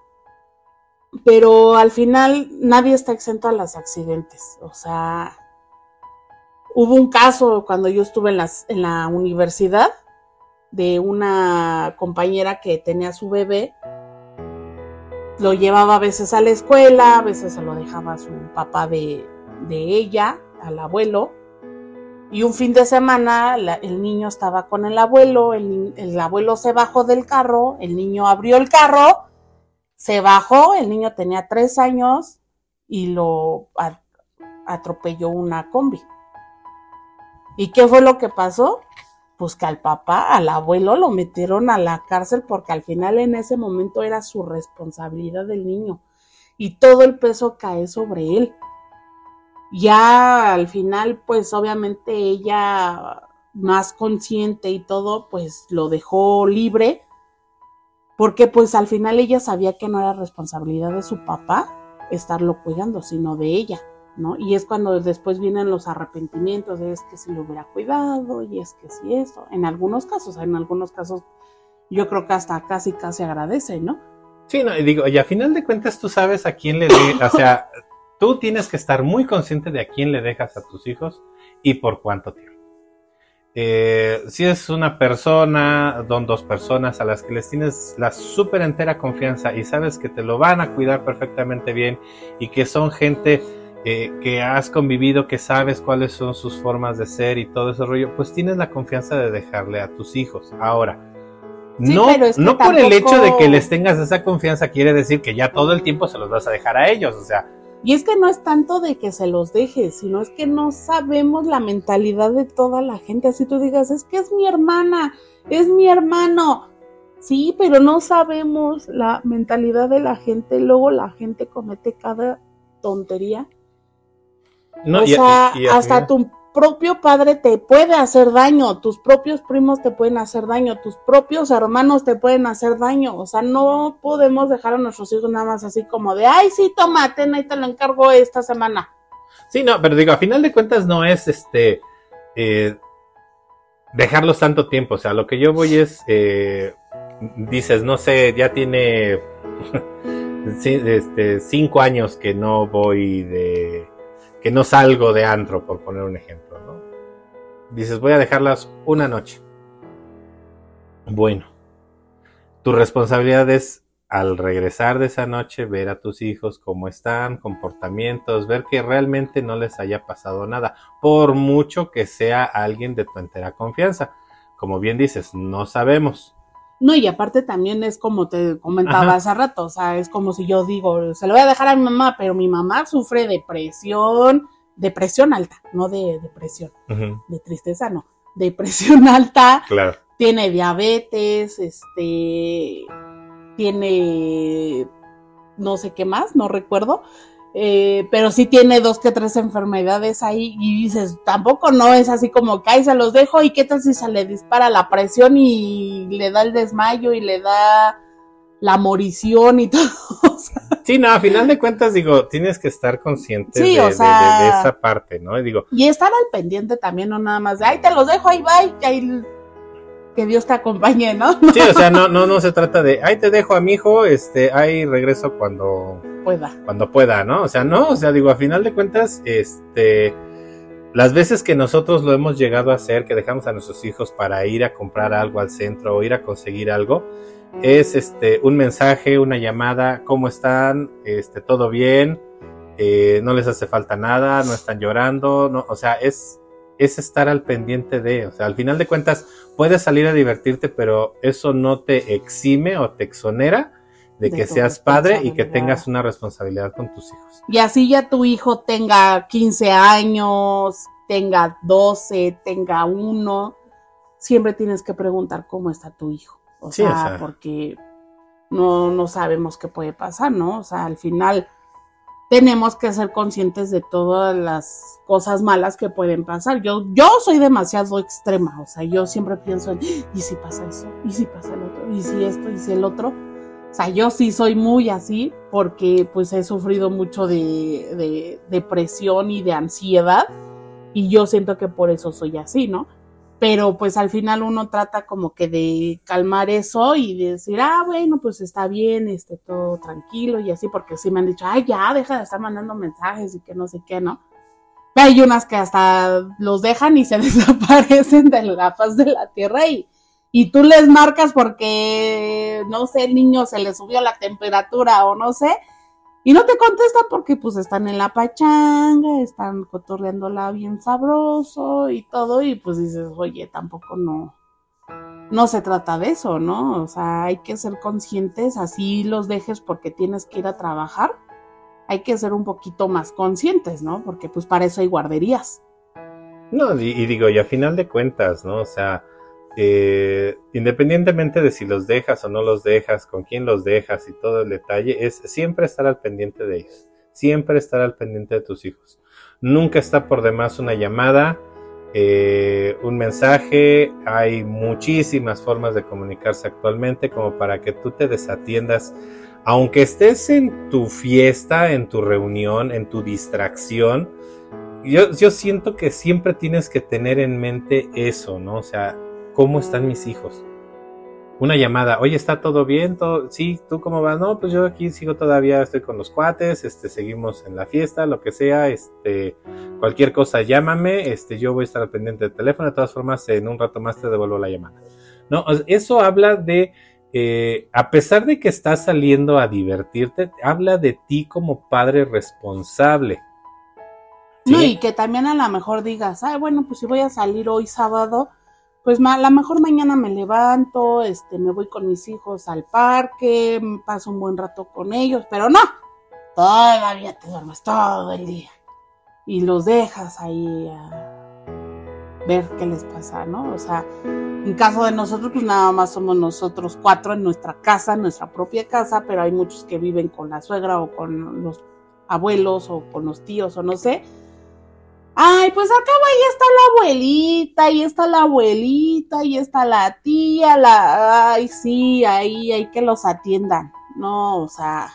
Pero al final nadie está exento a los accidentes, o sea, hubo un caso cuando yo estuve en, las, en la universidad de una compañera que tenía su bebé. Lo llevaba a veces a la escuela, a veces se lo dejaba a su papá de, ella, al abuelo. Y un fin de semana el niño estaba con el abuelo, el, el, abuelo se bajó del carro, el niño abrió el carro, se bajó, el niño tenía tres años y lo atropelló una combi. ¿Y qué fue lo que pasó? Pues que al papá, al abuelo lo metieron a la cárcel porque al final en ese momento era su responsabilidad del niño y todo el peso cae sobre él. Ya al final, pues obviamente ella más consciente y todo, pues lo dejó libre porque pues al final ella sabía que no era responsabilidad de su papá estarlo cuidando, sino de ella. ¿No? Y es cuando después vienen los arrepentimientos, de es que si lo hubiera cuidado y es que si esto, en algunos casos, en algunos casos yo creo que hasta casi casi agradece, ¿no? Sí, no, y digo, y a final de cuentas tú sabes a quién le o sea, tú tienes que estar muy consciente de a quién le dejas a tus hijos y por cuánto tiempo. Eh, si es una persona, don dos personas a las que les tienes la súper entera confianza y sabes que te lo van a cuidar perfectamente bien y que son gente que has convivido, que sabes cuáles son sus formas de ser y todo ese rollo, pues tienes la confianza de dejarle a tus hijos. Ahora, no, no por el hecho de que les tengas esa confianza quiere decir que ya todo el tiempo se los vas a dejar a ellos, o sea. Y es que no es tanto de que se los dejes, sino es que no sabemos la mentalidad de toda la gente. Así tú digas, es que es mi hermana, es mi hermano. Sí, pero no sabemos la mentalidad de la gente. Luego la gente comete cada tontería o sea, hasta tu propio padre te puede hacer daño, tus propios primos te pueden hacer daño, tus propios hermanos te pueden hacer daño. O sea, no podemos dejar a nuestros hijos nada más así como de, ay, sí, tomate, ahí te lo encargo esta semana. Sí, no, pero digo, a final de cuentas no es este eh, dejarlos tanto tiempo. O sea, lo que yo voy es, eh, dices, no sé, ya tiene [laughs] este, cinco años que no voy de que no salgo de antro, por poner un ejemplo, ¿no? Dices, voy a dejarlas una noche. Bueno, tu responsabilidad es al regresar de esa noche ver a tus hijos cómo están, comportamientos, ver que realmente no les haya pasado nada, por mucho que sea alguien de tu entera confianza. Como bien dices, no sabemos. No, y aparte también es como te comentaba hace rato, o sea, es como si yo digo, se lo voy a dejar a mi mamá, pero mi mamá sufre depresión, depresión alta, no de depresión, de tristeza, no, depresión [laughs] alta, claro. tiene diabetes, este, tiene no sé qué más, no recuerdo, eh, pero sí tiene dos que tres enfermedades ahí y dices, tampoco no es así como que ahí se los dejo y qué tal si se le dispara la presión y le da el desmayo y le da la morición y [laughs] todo. sí, no, a final de cuentas digo, tienes que estar consciente de, esa parte, ¿no? Y, digo, y estar al pendiente también, no nada más de, ay, te los dejo, ahí va, y ahí que Dios te acompañe, ¿no? [laughs] Sí, o sea, no, no, no se trata de, ay, te dejo a mi hijo, este, ahí regreso cuando pueda. Cuando pueda, ¿no? O sea, no, o sea, digo, a final de cuentas, este, las veces que nosotros lo hemos llegado a hacer, que dejamos a nuestros hijos para ir a comprar algo al centro o ir a conseguir algo, es este, un mensaje, una llamada, ¿cómo están? Este, todo bien, eh, no les hace falta nada, no están llorando, no, o sea, es, es estar al pendiente de, o sea, al final de cuentas puedes salir a divertirte, pero eso no te exime o te exonera de, que seas padre y que tengas una responsabilidad con tus hijos. Y así ya tu hijo tenga 15 años, tenga 12, tenga uno, siempre tienes que preguntar cómo está tu hijo. O, sea, porque no, no sabemos qué puede pasar, ¿no? O sea, al final tenemos que ser conscientes de todas las cosas malas que pueden pasar. Yo, yo soy demasiado extrema, o sea, yo siempre pienso en, ¿y si pasa eso? ¿Y si pasa el otro? ¿Y si esto? ¿Y si el otro? O sea, yo sí soy muy así porque pues he sufrido mucho de, depresión y de ansiedad y yo siento que por eso soy así, ¿no? Pero pues al final uno trata como que de calmar eso y decir, ah, bueno, pues está bien, esté todo tranquilo y así, porque sí me han dicho, ay, ya, deja de estar mandando mensajes y que no sé qué, ¿no? Hay unas que hasta los dejan y se [laughs] desaparecen de la faz de la tierra y, y tú les marcas porque, no sé, el niño se le subió la temperatura o no sé, y no te contestan porque pues están en la pachanga, están cotorreándola bien sabroso y todo, y pues dices, oye, tampoco no, no se trata de eso, ¿no? O sea, hay que ser conscientes, así los dejes porque tienes que ir a trabajar, hay que ser un poquito más conscientes, ¿no? Porque pues para eso hay guarderías. No, y digo, y a final de cuentas, ¿no? O sea, eh, independientemente de si los dejas o no los dejas, con quién los dejas y todo el detalle, es siempre estar al pendiente de ellos, siempre estar al pendiente de tus hijos. Nunca está por demás una llamada, eh, un mensaje, hay muchísimas formas de comunicarse actualmente como para que tú te desatiendas, aunque estés en tu fiesta, en tu reunión, en tu distracción, yo, yo siento que siempre tienes que tener en mente eso, ¿no? O sea, ¿cómo están mis hijos? Una llamada, oye, ¿está todo bien? ¿Todo? Sí, ¿tú cómo vas? No, pues yo aquí sigo todavía, estoy con los cuates, este, seguimos en la fiesta, lo que sea, este, cualquier cosa llámame, este, yo voy a estar al pendiente del teléfono, de todas formas, en un rato más te devuelvo la llamada. No, eso habla de, eh, a pesar de que estás saliendo a divertirte, habla de ti como padre responsable. No, y que también a lo mejor digas, ay, bueno, pues si voy a salir hoy sábado, pues a lo mejor mañana me levanto, este, me voy con mis hijos al parque, paso un buen rato con ellos, pero no, todavía te duermes todo el día y los dejas ahí a ver qué les pasa, ¿no? O sea, en caso de nosotros, pues nada más somos nosotros cuatro en nuestra casa, en nuestra propia casa, pero hay muchos que viven con la suegra o con los abuelos o con los tíos o no sé Ay, pues acá ahí está la abuelita, ahí está la abuelita, ahí está la tía, la... Ay, sí, ahí hay que los atiendan. No, o sea,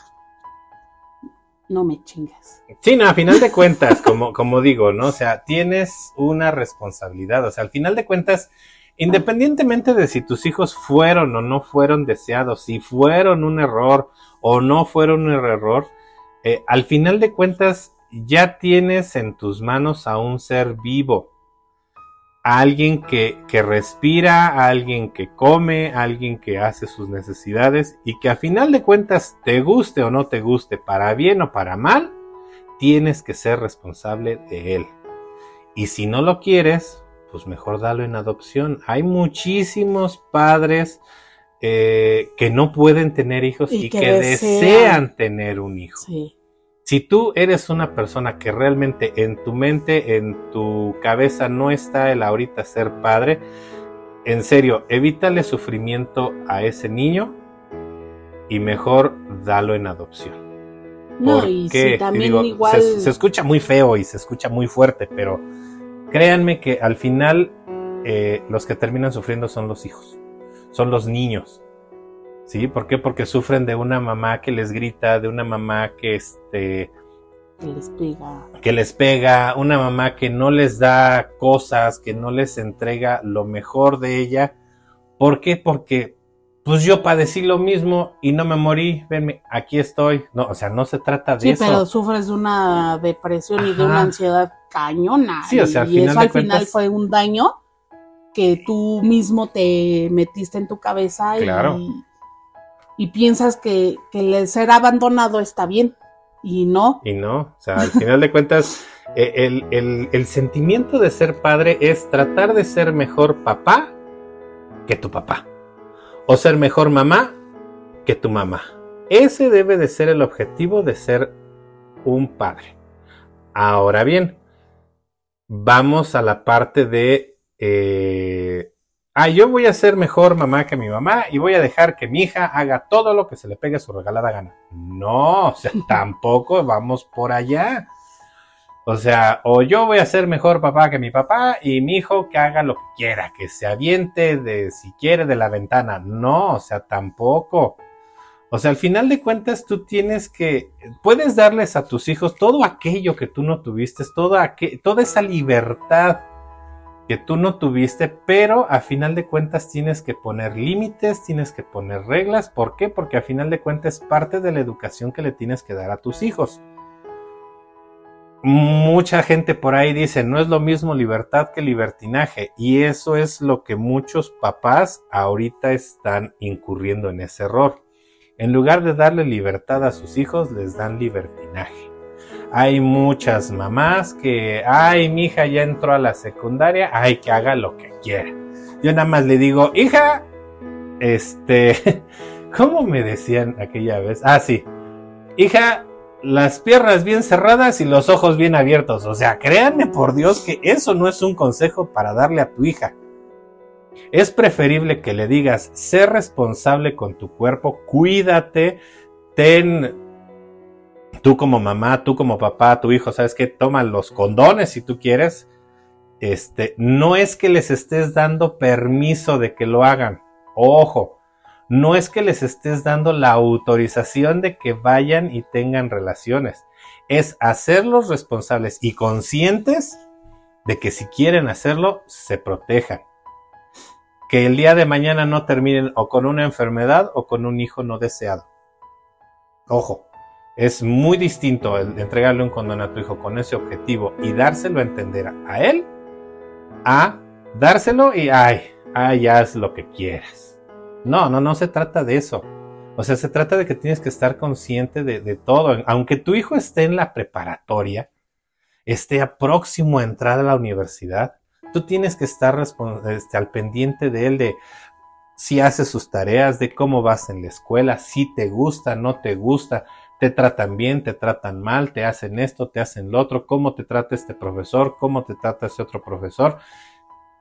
no me chingas. Sí, no, a final de cuentas, como, [laughs] como digo, ¿no? O sea, tienes una responsabilidad. O sea, al final de cuentas, independientemente de si tus hijos fueron o no fueron deseados, si fueron un error o no fueron un error, eh, al final de cuentas ya tienes en tus manos a un ser vivo, a alguien que, que respira, a alguien que come, a alguien que hace sus necesidades y que a final de cuentas te guste o no te guste, para bien o para mal, tienes que ser responsable de él. Y si no lo quieres, pues mejor dalo en adopción. Hay muchísimos padres eh, que no pueden tener hijos y, que, desean. tener un hijo. Si tú eres una persona que realmente en tu mente, en tu cabeza no está el ahorita ser padre, en serio, evítale sufrimiento a ese niño y mejor dalo en adopción. No, y también igual... se, escucha muy feo y se escucha muy fuerte, pero créanme que al final eh, los que terminan sufriendo son los hijos, son los niños. ¿Sí? ¿Por qué? Porque sufren de una mamá que les grita, de una mamá que este que les pega. Que les pega, una mamá que no les da cosas, que no les entrega lo mejor de ella. ¿Por qué? Porque pues yo padecí lo mismo y no me morí, venme, aquí estoy. No, o sea, no se trata de eso. Sí, pero sufres de una depresión y de una ansiedad cañona. Sí, o sea, al y eso al final fue un daño que tú mismo te metiste en tu cabeza y y piensas que, el ser abandonado está bien. Y no. Y no. O sea, al final de cuentas, e, el, sentimiento de ser padre es tratar de ser mejor papá que tu papá. O ser mejor mamá que tu mamá. Ese debe de ser el objetivo de ser un padre. Ahora bien, vamos a la parte de eh, ah, yo voy a ser mejor mamá que mi mamá y voy a dejar que mi hija haga todo lo que se le pegue a su regalada gana. No, o sea, [laughs] tampoco vamos por allá. O sea, o yo voy a ser mejor papá que mi papá y mi hijo que haga lo que quiera, que se aviente de si quiere de la ventana. No, o sea, tampoco. O sea, al final de cuentas tú tienes que, puedes darles a tus hijos todo aquello que tú no tuviste, toda, toda esa libertad que tú no tuviste, pero a final de cuentas tienes que poner límites, tienes que poner reglas. ¿Por qué? Porque a final de cuentas es parte de la educación que le tienes que dar a tus hijos. Mucha gente por ahí dice, no es lo mismo libertad que libertinaje. Y eso es lo que muchos papás ahorita están incurriendo en ese error. En lugar de darle libertad a sus hijos, les dan libertinaje. Hay muchas mamás que, ay, mi hija ya entró a la secundaria, ay, que haga lo que quiera. Yo nada más le digo, hija, este, [laughs] ¿cómo me decían aquella vez? Ah, sí, hija, las piernas bien cerradas y los ojos bien abiertos. O sea, créanme por Dios que eso no es un consejo para darle a tu hija. Es preferible que le digas, sé responsable con tu cuerpo, cuídate, ten tú como mamá, tú como papá, tu hijo, ¿sabes qué? Toma los condones si tú quieres. Este, no es que les estés dando permiso de que lo hagan. Ojo, no es que les estés dando la autorización de que vayan y tengan relaciones. Es hacerlos responsables y conscientes de que si quieren hacerlo, se protejan. Que el día de mañana no terminen o con una enfermedad o con un hijo no deseado. Ojo, es muy distinto el entregarle un condón a tu hijo con ese objetivo y dárselo a entender a él a dárselo y ay, ay, haz lo que quieras. No, no, no se trata de eso. O sea, se trata de que tienes que estar consciente de, todo. Aunque tu hijo esté en la preparatoria, esté a próximo a entrar a la universidad, tú tienes que estar este, al pendiente de él de si hace sus tareas, de cómo vas en la escuela, si te gusta, no te gusta, te tratan bien, te tratan mal, te hacen esto, te hacen lo otro, cómo te trata este profesor, cómo te trata ese otro profesor.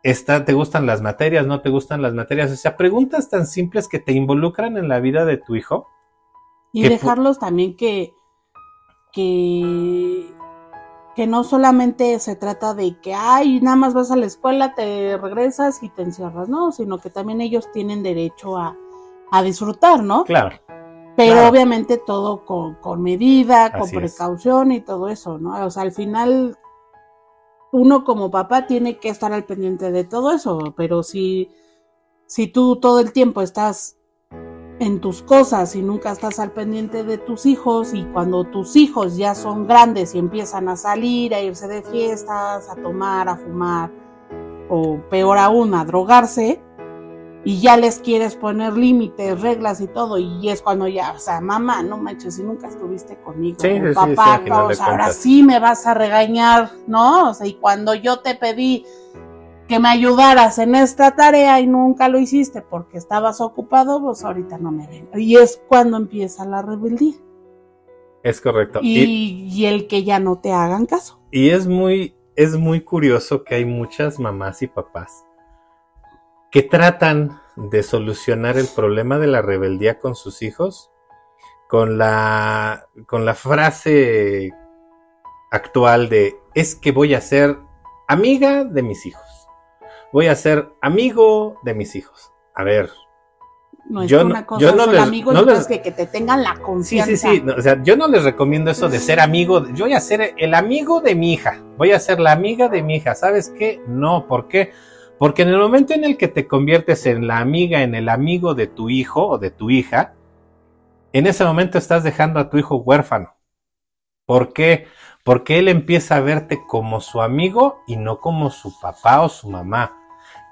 Está, ¿Te gustan las materias? ¿No te gustan las materias? O sea, preguntas tan simples que te involucran en la vida de tu hijo. Y dejarlos también que, que, que no solamente se trata de que, ay, nada más vas a la escuela, te regresas y te encierras, ¿no? Sino que también ellos tienen derecho a, a disfrutar, ¿no? Claro. Pero claro. obviamente todo con, con medida, con Así es. precaución y todo eso, ¿no? O sea, al final uno como papá tiene que estar al pendiente de todo eso, pero si, si tú todo el tiempo estás en tus cosas y nunca estás al pendiente de tus hijos y cuando tus hijos ya son grandes y empiezan a salir, a irse de fiestas, a tomar, a fumar o peor aún, a drogarse y ya les quieres poner límites, reglas y todo y es cuando ya, o sea, mamá, no manches, si nunca estuviste conmigo, Sí, sí, sí, sí, papá, sea, ahora sí me vas a regañar, ¿no? O sea, y cuando yo te pedí que me ayudaras en esta tarea y nunca lo hiciste porque estabas ocupado, pues ahorita no me ven. Y es cuando empieza la rebeldía. Es correcto. Y, Y, y el que ya no te hagan caso. y es muy, es muy curioso que hay muchas mamás y papás que tratan de solucionar el problema de la rebeldía con sus hijos con la, con la frase actual de es que voy a ser amiga de mis hijos. Voy a ser amigo de mis hijos. A ver, No es Yo que no- una cosa yo no les- amigos no les- que, que te tengan la Sí, confianza. sí, sí. no, o sea, yo no les recomiendo eso de ser amigo. yo voy a ser el amigo de mi hija. Voy a ser la amiga de mi hija. ¿Sabes qué? No, ¿por qué? Porque en el momento en el que te conviertes en la amiga, en el amigo de tu hijo o de tu hija, en ese momento estás dejando a tu hijo huérfano. ¿Por qué? Porque él empieza a verte como su amigo y no como su papá o su mamá.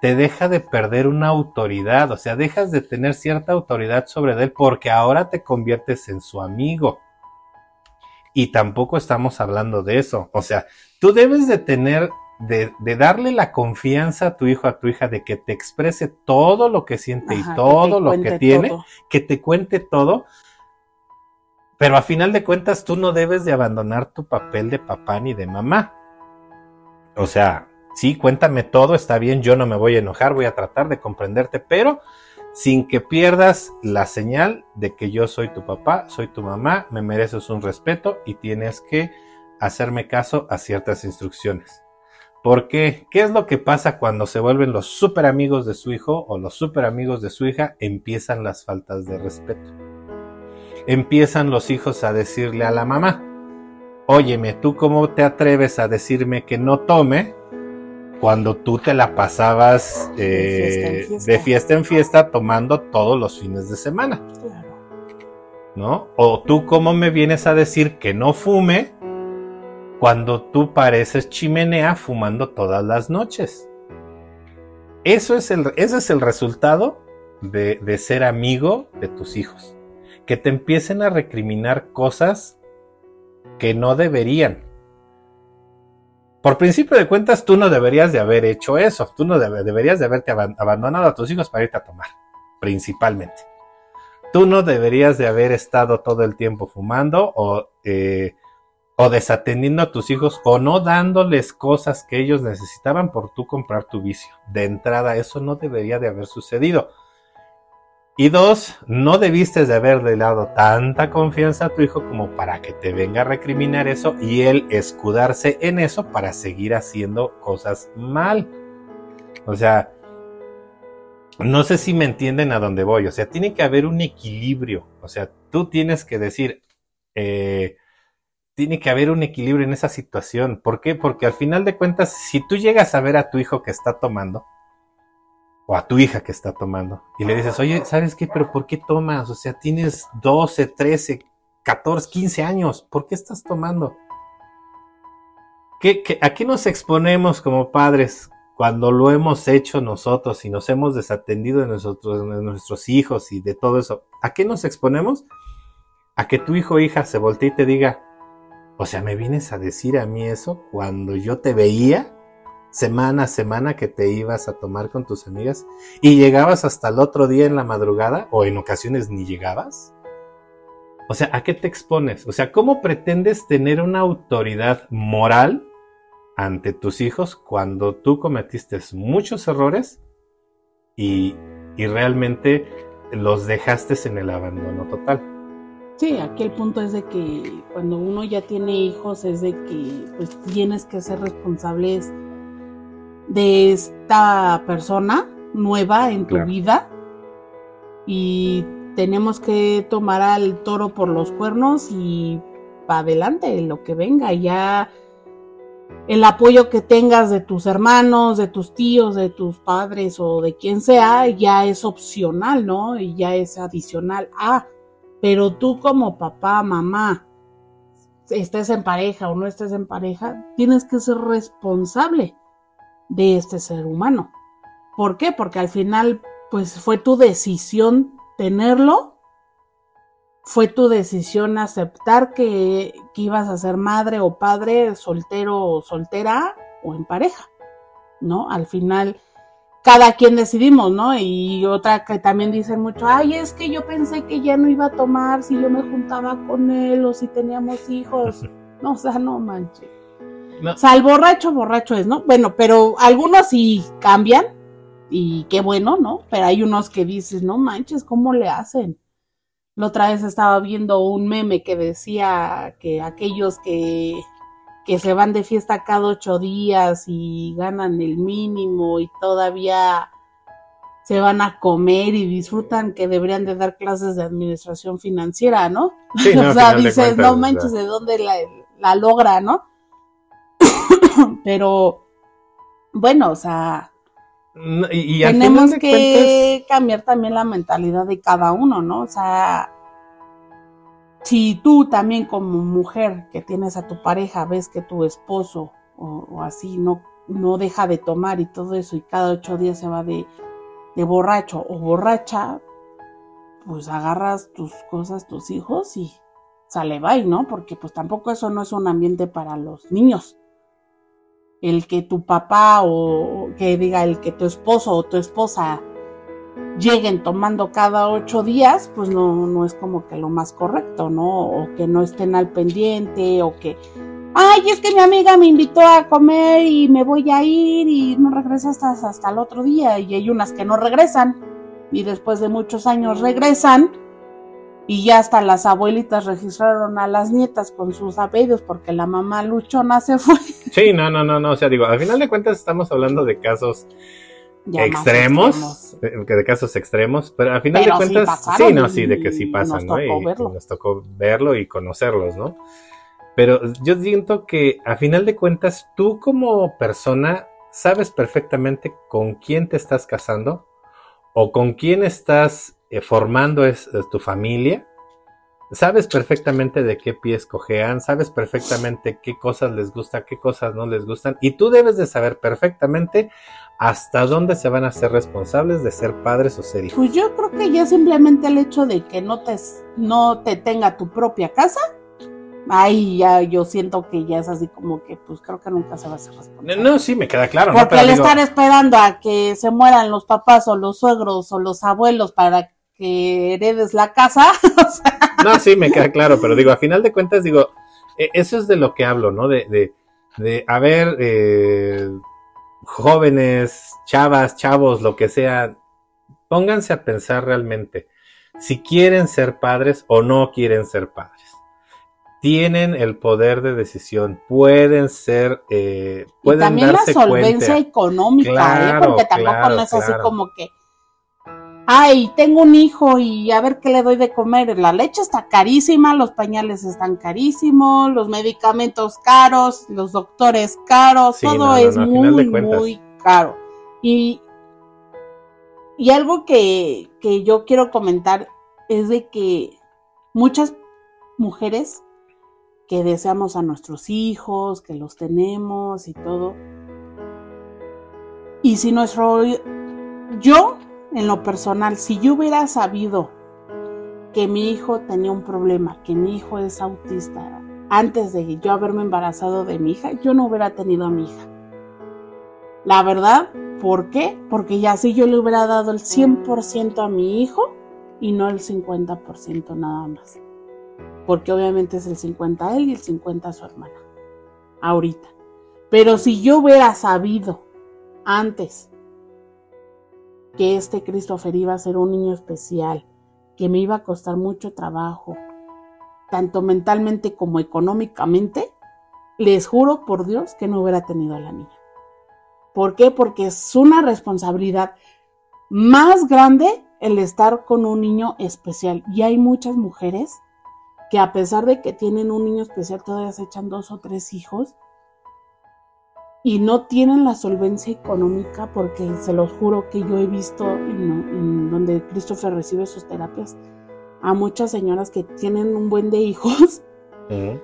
Te deja de perder una autoridad, o sea, dejas de tener cierta autoridad sobre él porque ahora te conviertes en su amigo. Y tampoco estamos hablando de eso. O sea, tú debes de tener, de, de darle la confianza a tu hijo, a tu hija, de que te exprese todo lo que siente Ajá, y todo lo que tiene, todo. que te cuente todo. Pero a final de cuentas, tú no debes de abandonar tu papel de papá ni de mamá. O sea, sí, cuéntame todo, está bien, yo no me voy a enojar, voy a tratar de comprenderte, pero sin que pierdas la señal de que yo soy tu papá, soy tu mamá, me mereces un respeto y tienes que hacerme caso a ciertas instrucciones. ¿Por qué? ¿Qué es lo que pasa cuando se vuelven los super amigos de su hijo o los super amigos de su hija? Empiezan las faltas de respeto. Empiezan los hijos a decirle a la mamá, óyeme, ¿tú cómo te atreves a decirme que no tome cuando tú te la pasabas De fiesta en eh, fiesta. de fiesta en fiesta tomando todos los fines de semana? Claro. ¿no? O tú cómo me vienes a decir que no fume cuando tú pareces chimenea fumando todas las noches. Eso es el, ese es el resultado de, ser amigo de tus hijos. Que te empiecen a recriminar cosas que no deberían. Por principio de cuentas, tú no deberías de haber hecho eso. Tú no debe- deberías de haberte aban- abandonado a tus hijos para irte a tomar, principalmente tú no deberías de haber estado todo el tiempo fumando o, eh, o desatendiendo a tus hijos o no dándoles cosas que ellos necesitaban por tú comprar tu vicio. De entrada, eso no debería de haber sucedido. Y dos, no debiste de haberle dado tanta confianza a tu hijo como para que te venga a recriminar eso y él escudarse en eso para seguir haciendo cosas mal. O sea, no sé si me entienden a dónde voy. O sea, tiene que haber un equilibrio. O sea, tú tienes que decir, eh, tiene que haber un equilibrio en esa situación. ¿Por qué? Porque al final de cuentas, si tú llegas a ver a tu hijo que está tomando, o a tu hija que está tomando, y le dices, oye, ¿sabes qué? Pero ¿por qué tomas? O sea, tienes 12, 13, 14, 15 años. ¿Por qué estás tomando? ¿Qué, qué, a qué nos exponemos como padres cuando lo hemos hecho nosotros y nos hemos desatendido de, nosotros, de nuestros hijos y de todo eso? ¿A qué nos exponemos? A que tu hijo o hija se voltee y te diga, o sea, ¿me vienes a decir a mí eso cuando yo te veía semana a semana que te ibas a tomar con tus amigas y llegabas hasta el otro día en la madrugada o en ocasiones ni llegabas? O sea, ¿a qué te expones? O sea, ¿cómo pretendes tener una autoridad moral ante tus hijos cuando tú cometiste muchos errores y, y realmente los dejaste en el abandono total? Sí, aquí el punto es de que cuando uno ya tiene hijos es de que pues tienes que ser responsables de esta persona nueva en tu vida. Y tenemos que tomar al toro por los cuernos y para adelante, lo que venga, ya el apoyo que tengas de tus hermanos, de tus tíos, de tus padres o de quien sea, ya es opcional, ¿no? Y ya es adicional a pero tú como papá, mamá, estés en pareja o no estés en pareja, tienes que ser responsable de este ser humano. ¿Por qué? Porque al final, pues fue tu decisión tenerlo, fue tu decisión aceptar que, que ibas a ser madre o padre, soltero o soltera o en pareja, ¿no? Al final cada quien decidimos, ¿no? Y otra que también dicen mucho, ay, es que yo pensé que ya no iba a tomar si yo me juntaba con él o si teníamos hijos. [laughs] No, o sea, no manches. O sea, el borracho, borracho es, ¿no? Bueno, pero algunos sí cambian y qué bueno, ¿no? Pero hay unos que dices, no manches, ¿cómo le hacen? La otra vez estaba viendo un meme que decía que aquellos que que se van de fiesta cada ocho días y ganan el mínimo y todavía se van a comer y disfrutan que deberían de dar clases de administración financiera, ¿no? [laughs] o sea, dices, no manches, ¿de dónde la, logra, no? [coughs] Pero, bueno, o sea, tenemos que cambiar también la mentalidad de cada uno, ¿no? O sea, si tú también como mujer que tienes a tu pareja ves que tu esposo o, así no, no deja de tomar y todo eso y cada ocho días se va de, de borracho o borracha, pues agarras tus cosas, tus hijos y sale bye, ¿no? Porque pues tampoco eso no es un ambiente para los niños. El que tu papá o que diga el que tu esposo o tu esposa lleguen tomando cada ocho días, pues no, no es como que lo más correcto, ¿no? O que no estén al pendiente, o que, ay, es que mi amiga me invitó a comer y me voy a ir y no regresas hasta, hasta el otro día. Y hay unas que no regresan y después de muchos años regresan y ya hasta las abuelitas registraron a las nietas con sus apellidos porque la mamá luchona se fue. Sí, no, no, no, no, o sea, digo, al final de cuentas estamos hablando de casos extremos, de, casos extremos, pero al final de cuentas, sí, no, sí, de que sí pasan, ¿no? Y, nos tocó verlo y conocerlos, ¿no? Pero yo siento que a final de cuentas, tú como persona sabes perfectamente con quién te estás casando o con quién estás eh, formando es, tu familia. Sabes perfectamente de qué pies cojean, sabes perfectamente qué cosas les gusta, qué cosas no les gustan, y tú debes de saber perfectamente hasta dónde se van a ser responsables de ser padres o ser hijos. Pues yo creo que ya simplemente el hecho de que no te, no te tenga tu propia casa, ahí ya yo siento que ya es así como que pues creo que nunca se va a hacer responsable. No, sí, me queda claro. Porque al estar esperando a que se mueran los papás o los suegros o los abuelos para que heredes la casa. [laughs] No, sí, me queda claro, pero digo, a final de cuentas, digo, e, eso es de lo que hablo, ¿no? De, de, de a ver, eh, jóvenes, chavas, chavos, lo que sea, pónganse a pensar realmente si quieren ser padres o no quieren ser padres. Tienen el poder de decisión, pueden ser, eh, pueden y también la solvencia económica, ¿eh? porque tampoco no es así como que ay, tengo un hijo y a ver qué le doy de comer. La leche está carísima, los pañales están carísimos, los medicamentos caros, los doctores caros, todo es muy, muy caro. Y, y algo que, que yo quiero comentar es de que muchas mujeres que deseamos a nuestros hijos, que los tenemos y todo. Y si nuestro yo en lo personal, si yo hubiera sabido que mi hijo tenía un problema, que mi hijo es autista, antes de yo haberme embarazado de mi hija, yo no hubiera tenido a mi hija. La verdad, ¿por qué? Porque ya si yo le hubiera dado el 100% a mi hijo y no el 50% nada más. Porque obviamente es el 50 a él y el 50 a su hermana. Ahorita. Pero si yo hubiera sabido antes que este Christopher iba a ser un niño especial, que me iba a costar mucho trabajo, tanto mentalmente como económicamente, les juro por Dios que no hubiera tenido a la niña. ¿Por qué? Porque es una responsabilidad más grande el estar con un niño especial. Y hay muchas mujeres que a pesar de que tienen un niño especial, todavía se echan dos o tres hijos y no tienen la solvencia económica porque se los juro que yo he visto en, donde Christopher recibe sus terapias a muchas señoras que tienen un buen de hijos [laughs]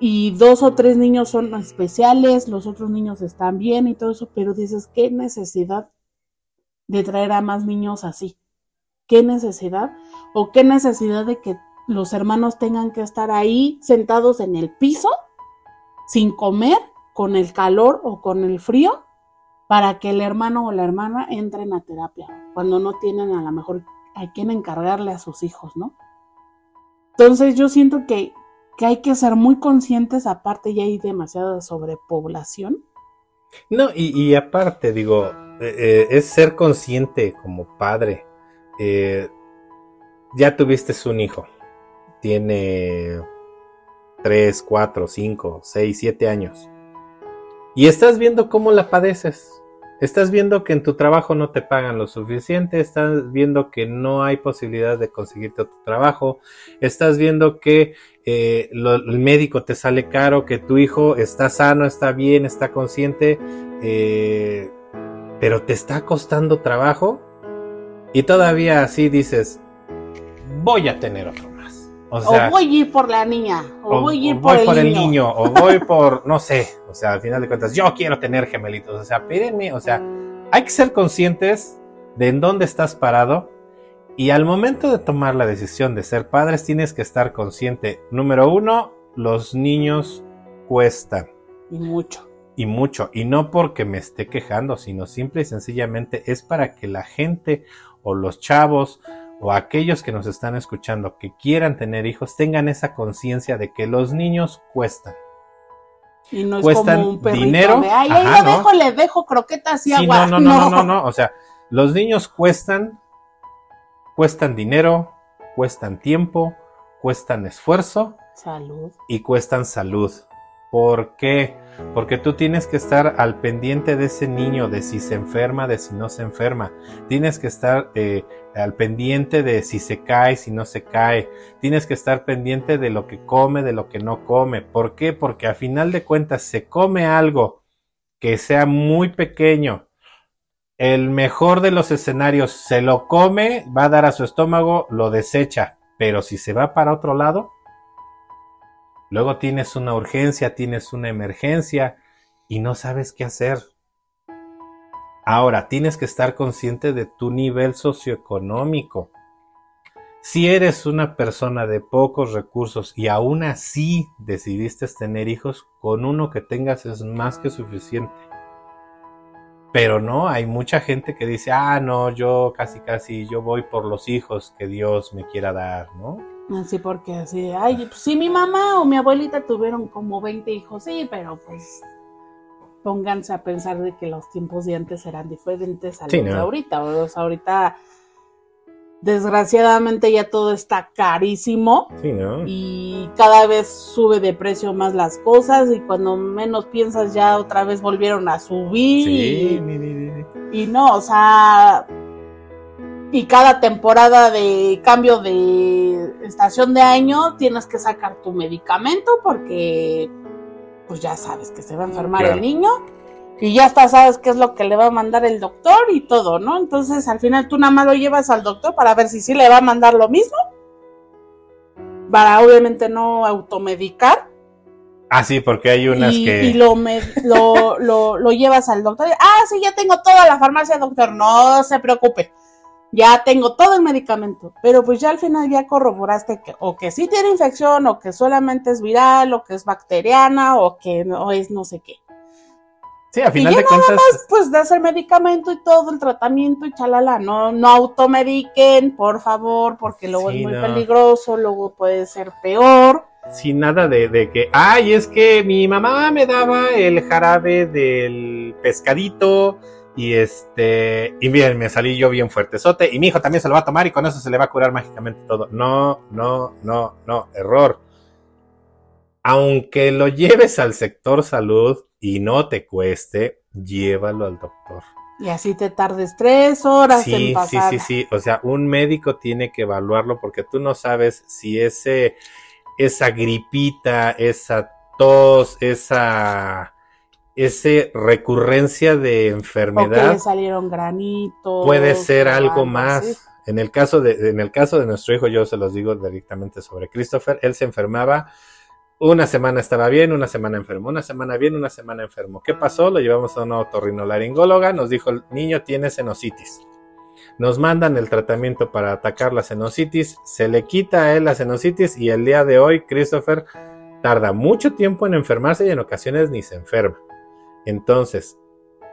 y dos o tres niños son especiales, los otros niños están bien y todo eso, pero dices, ¿qué necesidad de traer a más niños así? ¿Qué necesidad? ¿O qué necesidad de que los hermanos tengan que estar ahí sentados en el piso sin comer con el calor o con el frío para que el hermano o la hermana entren a terapia, cuando no tienen a lo mejor a quien encargarle a sus hijos, ¿no? Entonces yo siento que, que hay que ser muy conscientes, aparte ya hay demasiada sobrepoblación. No, y, aparte, digo, eh, eh, es ser consciente como padre. Eh, ya tuviste un hijo, tiene 3, 4, 5, 6, 7 años y estás viendo cómo la padeces. Estás viendo que en tu trabajo no te pagan lo suficiente, estás viendo que no hay posibilidad de conseguirte otro trabajo, estás viendo que eh, el médico te sale caro, que tu hijo está sano, está bien, está consciente, eh, pero te está costando trabajo y todavía así dices, voy a tener otro. O, voy a ir por la niña, o, voy a ir por, el, niño. o voy [laughs] por, no sé, o sea, al final de cuentas, yo quiero tener gemelitos, o sea, pídenme, o sea, hay que ser conscientes de en dónde estás parado y al momento de tomar la decisión de ser padres tienes que estar consciente. Número uno, los niños cuestan. Y mucho. Y mucho. Y no porque me esté quejando, sino simple y sencillamente es para que la gente o los chavos o aquellos que nos están escuchando que quieran tener hijos tengan esa conciencia de que los niños cuestan. Y no es cuestan como un dinero. De, Ay, ahí lo dejo, le dejo croquetas y agua. No, [laughs] no, no, no, no, no. O sea, los niños cuestan, cuestan dinero, cuestan tiempo, cuestan esfuerzo. Salud. Y cuestan salud. ¿Por qué? Porque tú tienes que estar al pendiente de ese niño, de si se enferma, de si no se enferma. Tienes que estar eh, al pendiente de si se cae, si no se cae. Tienes que estar pendiente de lo que come, de lo que no come. ¿Por qué? Porque a final de cuentas se come algo que sea muy pequeño. El mejor de los escenarios se lo come, va a dar a su estómago, lo desecha. Pero si se va para otro lado, Luego tienes una urgencia, tienes una emergencia y no sabes qué hacer. Ahora, tienes que estar consciente de tu nivel socioeconómico. Si eres una persona de pocos recursos y aún así decidiste tener hijos, con uno que tengas es más que suficiente. Pero no, hay mucha gente que dice, ah, no, yo casi casi, yo voy por los hijos que Dios me quiera dar, ¿no? Así porque así, ay, pues sí, mi mamá o mi abuelita tuvieron como 20 hijos, sí, pero pues pónganse a pensar de que los tiempos de antes eran diferentes a los de ahorita. O sea, ahorita, desgraciadamente ya todo está carísimo. Sí, ¿no? Y cada vez sube de precio más las cosas y cuando menos piensas ya otra vez volvieron a subir. Sí, y no, o sea y cada temporada de cambio de estación de año tienes que sacar tu medicamento porque pues ya sabes que se va a enfermar el niño y ya hasta sabes qué es lo que le va a mandar el doctor y todo, ¿no? Entonces al final tú nada más lo llevas al doctor para ver si sí le va a mandar lo mismo, para obviamente no automedicar. Ah, sí, porque hay unas que... Y lo, lo, [laughs] lo, lo llevas al doctor. Ah, sí, ya tengo toda la farmacia, doctor. No se preocupe ya tengo todo el medicamento, pero pues ya al final ya corroboraste que o que sí tiene infección o que solamente es viral o que es bacteriana o que no es no sé qué. Sí, al final y ya de nada más pues das el medicamento y todo el tratamiento y chalala, no no automediquen, por favor, porque luego es muy peligroso, luego puede ser peor. Sin nada de, de que, ay, es que mi mamá me daba el jarabe del pescadito, y este, y bien, me salí yo bien fuertezote. Y mi hijo también se lo va a tomar y con eso se le va a curar mágicamente todo. No, no, no, no, error. aunque lo lleves al sector salud y no te cueste, llévalo al doctor. Y así te tardes tres horas sí, en pasar. Sí, sí, sí. O sea, un médico tiene que evaluarlo porque tú no sabes si ese, esa gripita, esa tos, esa, ese recurrencia de enfermedad. O que le salieron granitos. Puede ser algo más. En el caso de, en el caso de nuestro hijo, yo se los digo directamente sobre Christopher, él se enfermaba una semana estaba bien, una semana enfermo, una semana bien, una semana enfermo. ¿Qué pasó? Lo llevamos a una otorrinolaringóloga, nos dijo el niño tiene senositis. Nos mandan el tratamiento para atacar la senositis, se le quita a él la senositis y el día de hoy Christopher tarda mucho tiempo en enfermarse y en ocasiones ni se enferma. Entonces,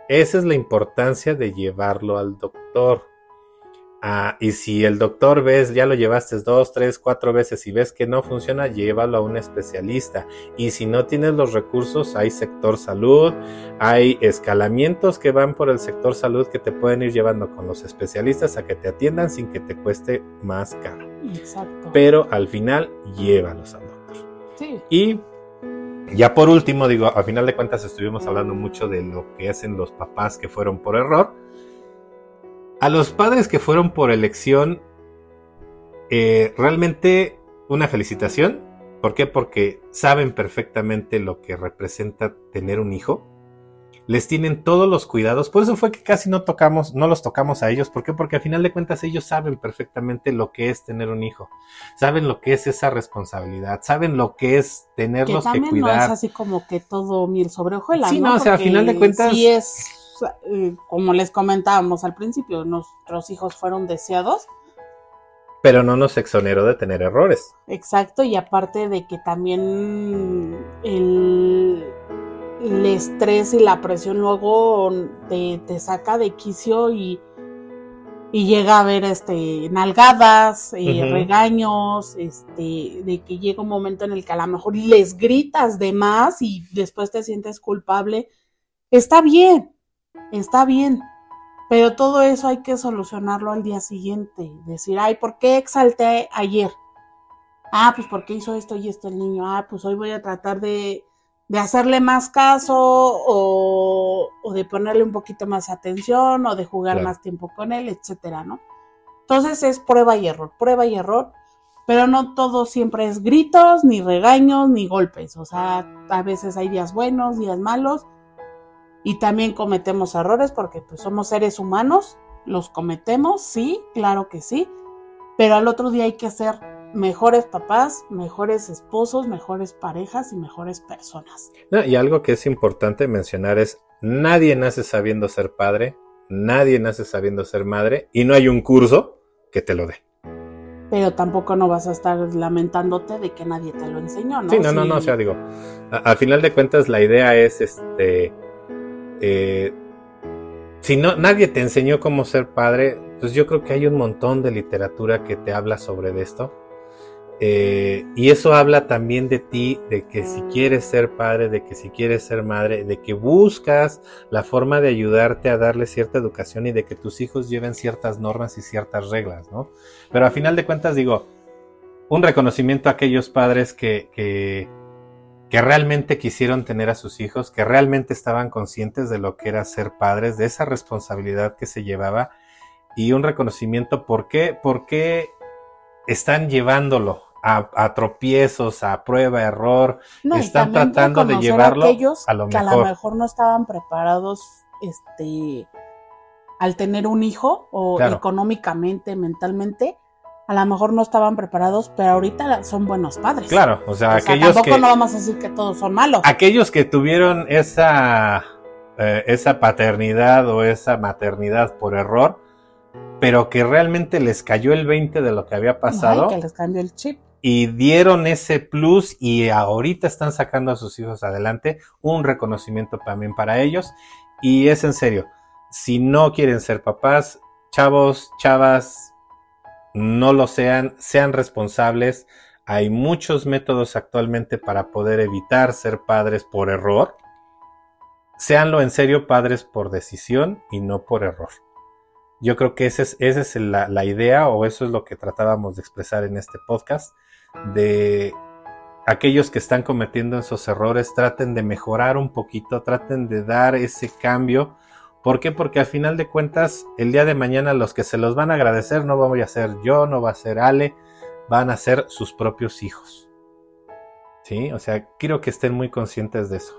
esa es la importancia de llevarlo al doctor. Ah, y si el doctor ves, ya lo llevaste dos, tres, cuatro veces y ves que no funciona, llévalo a un especialista. Y si no tienes los recursos, hay sector salud, hay escalamientos que van por el sector salud que te pueden ir llevando con los especialistas a que te atiendan sin que te cueste más caro. Exacto. Pero al final, llévalos al doctor. Sí. Y ya por último, digo, a final de cuentas estuvimos hablando mucho de lo que hacen los papás que fueron por error a los padres que fueron por elección, eh, realmente una felicitación. ¿Por qué? Porque saben perfectamente lo que representa tener un hijo. Les tienen todos los cuidados. Por eso fue que casi no tocamos, no los tocamos a ellos. ¿Por qué? Porque a final de cuentas ellos saben perfectamente lo que es tener un hijo. Saben lo que es esa responsabilidad. Saben lo que es tenerlos que, que cuidar. No es así como que todo miel sobre hojuelas. Sí, no, o sea, a final de cuentas. Sí es eh, como les comentábamos al principio, nuestros hijos fueron deseados. Pero no nos exoneró de tener errores. Exacto, y aparte de que también el, el estrés y la presión luego te, te saca de quicio y, y llega a haber este nalgadas, eh, regaños, este, de que llega un momento en el que a lo mejor les gritas de más y después te sientes culpable. Está bien, está bien, pero todo eso hay que solucionarlo al día siguiente. Decir, ay, ¿por qué exalté ayer? Ah, pues porque hizo esto y esto el niño. Ah, pues hoy voy a tratar de, de hacerle más caso o, o, de ponerle un poquito más atención o de jugar más tiempo con él, etcétera, ¿no? Entonces es prueba y error, prueba y error, pero no todo siempre es gritos, ni regaños, ni golpes. O sea, a veces hay días buenos, días malos, y también cometemos errores porque pues somos seres humanos, los cometemos, sí, claro que sí, pero al otro día hay que ser mejores papás, mejores esposos, mejores parejas y mejores personas. y algo que es importante mencionar es, nadie nace sabiendo ser padre, nadie nace sabiendo ser madre y no hay un curso que te lo dé. Pero tampoco no vas a estar lamentándote de que nadie te lo enseñó, ¿no? Sí, no, no, no, o sea, digo, al final de cuentas la idea es, este, eh, si no, nadie te enseñó cómo ser padre, pues yo creo que hay un montón de literatura que te habla sobre esto. Eh, y eso habla también de ti, de que si quieres ser padre, de que si quieres ser madre, de que buscas la forma de ayudarte a darle cierta educación y de que tus hijos lleven ciertas normas y ciertas reglas, ¿no? Pero a final de cuentas digo, un reconocimiento a aquellos padres que, que que realmente quisieron tener a sus hijos, que realmente estaban conscientes de lo que era ser padres, de esa responsabilidad que se llevaba y un reconocimiento. Por qué, por qué están llevándolo a, tropiezos, a prueba, error, están tratando de llevarlo a, lo mejor. Que a lo mejor no estaban preparados este al tener un hijo o económicamente, mentalmente, a lo mejor no estaban preparados, pero ahorita son buenos padres. Claro, o sea, aquellos tampoco no vamos a decir que todos son malos. Aquellos que tuvieron esa, eh, esa paternidad o esa maternidad por error, pero que realmente les cayó el 20 de lo que había pasado. que les cambió el chip. Y dieron ese plus y ahorita están sacando a sus hijos adelante. Un reconocimiento también para ellos. Y es en serio, si no quieren ser papás, chavos, chavas, no lo sean, sean responsables. Hay muchos métodos actualmente para poder evitar ser padres por error. Seanlo en serio padres por decisión y no por error. Yo creo que esa es, es la, idea o eso es lo que tratábamos de expresar en este podcast, de aquellos que están cometiendo esos errores traten de mejorar un poquito, traten de dar ese cambio. ¿Por qué? Porque al final de cuentas, el día de mañana los que se los van a agradecer no voy a ser yo, no va a ser Ale, van a ser sus propios hijos. ¿Sí? O sea, quiero que estén muy conscientes de eso.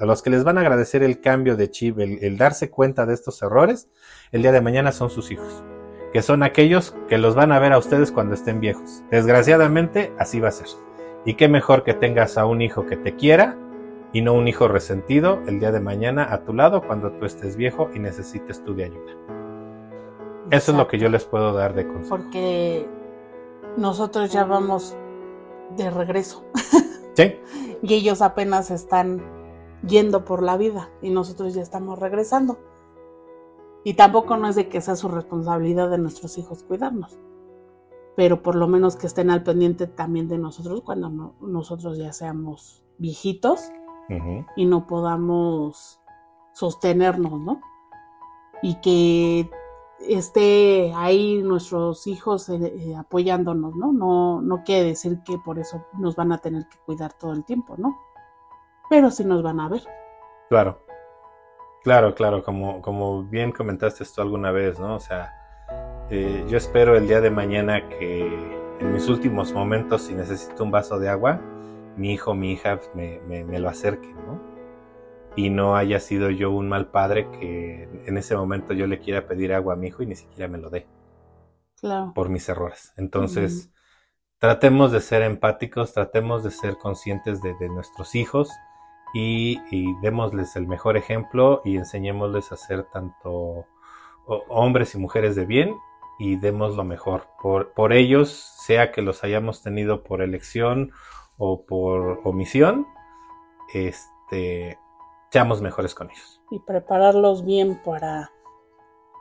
a los que les van a agradecer el cambio de chip, el darse cuenta de estos errores, el día de mañana son sus hijos que son aquellos que los van a ver a ustedes cuando estén viejos. Desgraciadamente, así va a ser. Y qué mejor que tengas a un hijo que te quiera y no un hijo resentido el día de mañana a tu lado cuando tú estés viejo y necesites tú de ayuda. Eso es lo que yo les puedo dar de consejo. Porque nosotros ya vamos de regreso. Sí. [laughs] y ellos apenas están yendo por la vida y nosotros ya estamos regresando. Y tampoco no es de que sea su responsabilidad de nuestros hijos cuidarnos, pero por lo menos que estén al pendiente también de nosotros cuando nosotros ya seamos viejitos y no podamos sostenernos, ¿no? Y que esté ahí nuestros hijos eh, eh, apoyándonos, ¿no? ¿no? No quiere decir que por eso nos van a tener que cuidar todo el tiempo, ¿no? Pero sí nos van a ver. Claro. Claro, claro, como, como bien comentaste esto alguna vez, ¿no? O sea, eh, yo espero el día de mañana que en mis últimos momentos, si necesito un vaso de agua, mi hijo, mi hija me, me, lo acerque, ¿no? Y no haya sido yo un mal padre que en ese momento yo le quiera pedir agua a mi hijo y ni siquiera me lo dé. Claro. Por mis errores. Entonces, tratemos de ser empáticos, tratemos de ser conscientes de, de nuestros hijos y, démosles el mejor ejemplo y enseñémosles a ser tanto hombres y mujeres de bien y demos lo mejor por, por ellos, sea que los hayamos tenido por elección o por omisión, este, seamos mejores con ellos. Y prepararlos bien para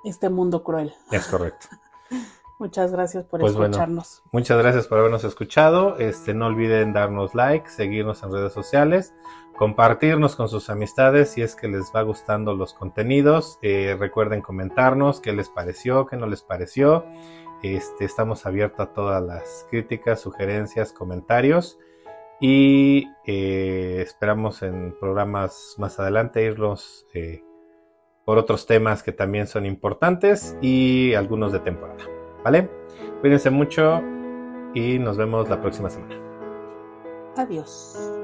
este mundo cruel. Es correcto. [laughs] Muchas gracias por pues escucharnos. muchas gracias por habernos escuchado. Este, no olviden darnos like, seguirnos en redes sociales, compartirnos con sus amistades si es que les va gustando los contenidos. Eh, recuerden comentarnos qué les pareció, qué no les pareció. Este, estamos abiertos a todas las críticas, sugerencias, comentarios y eh, esperamos en programas más adelante irnos eh, por otros temas que también son importantes y algunos de temporada. ¿Vale? Cuídense mucho y nos vemos la próxima semana. Adiós.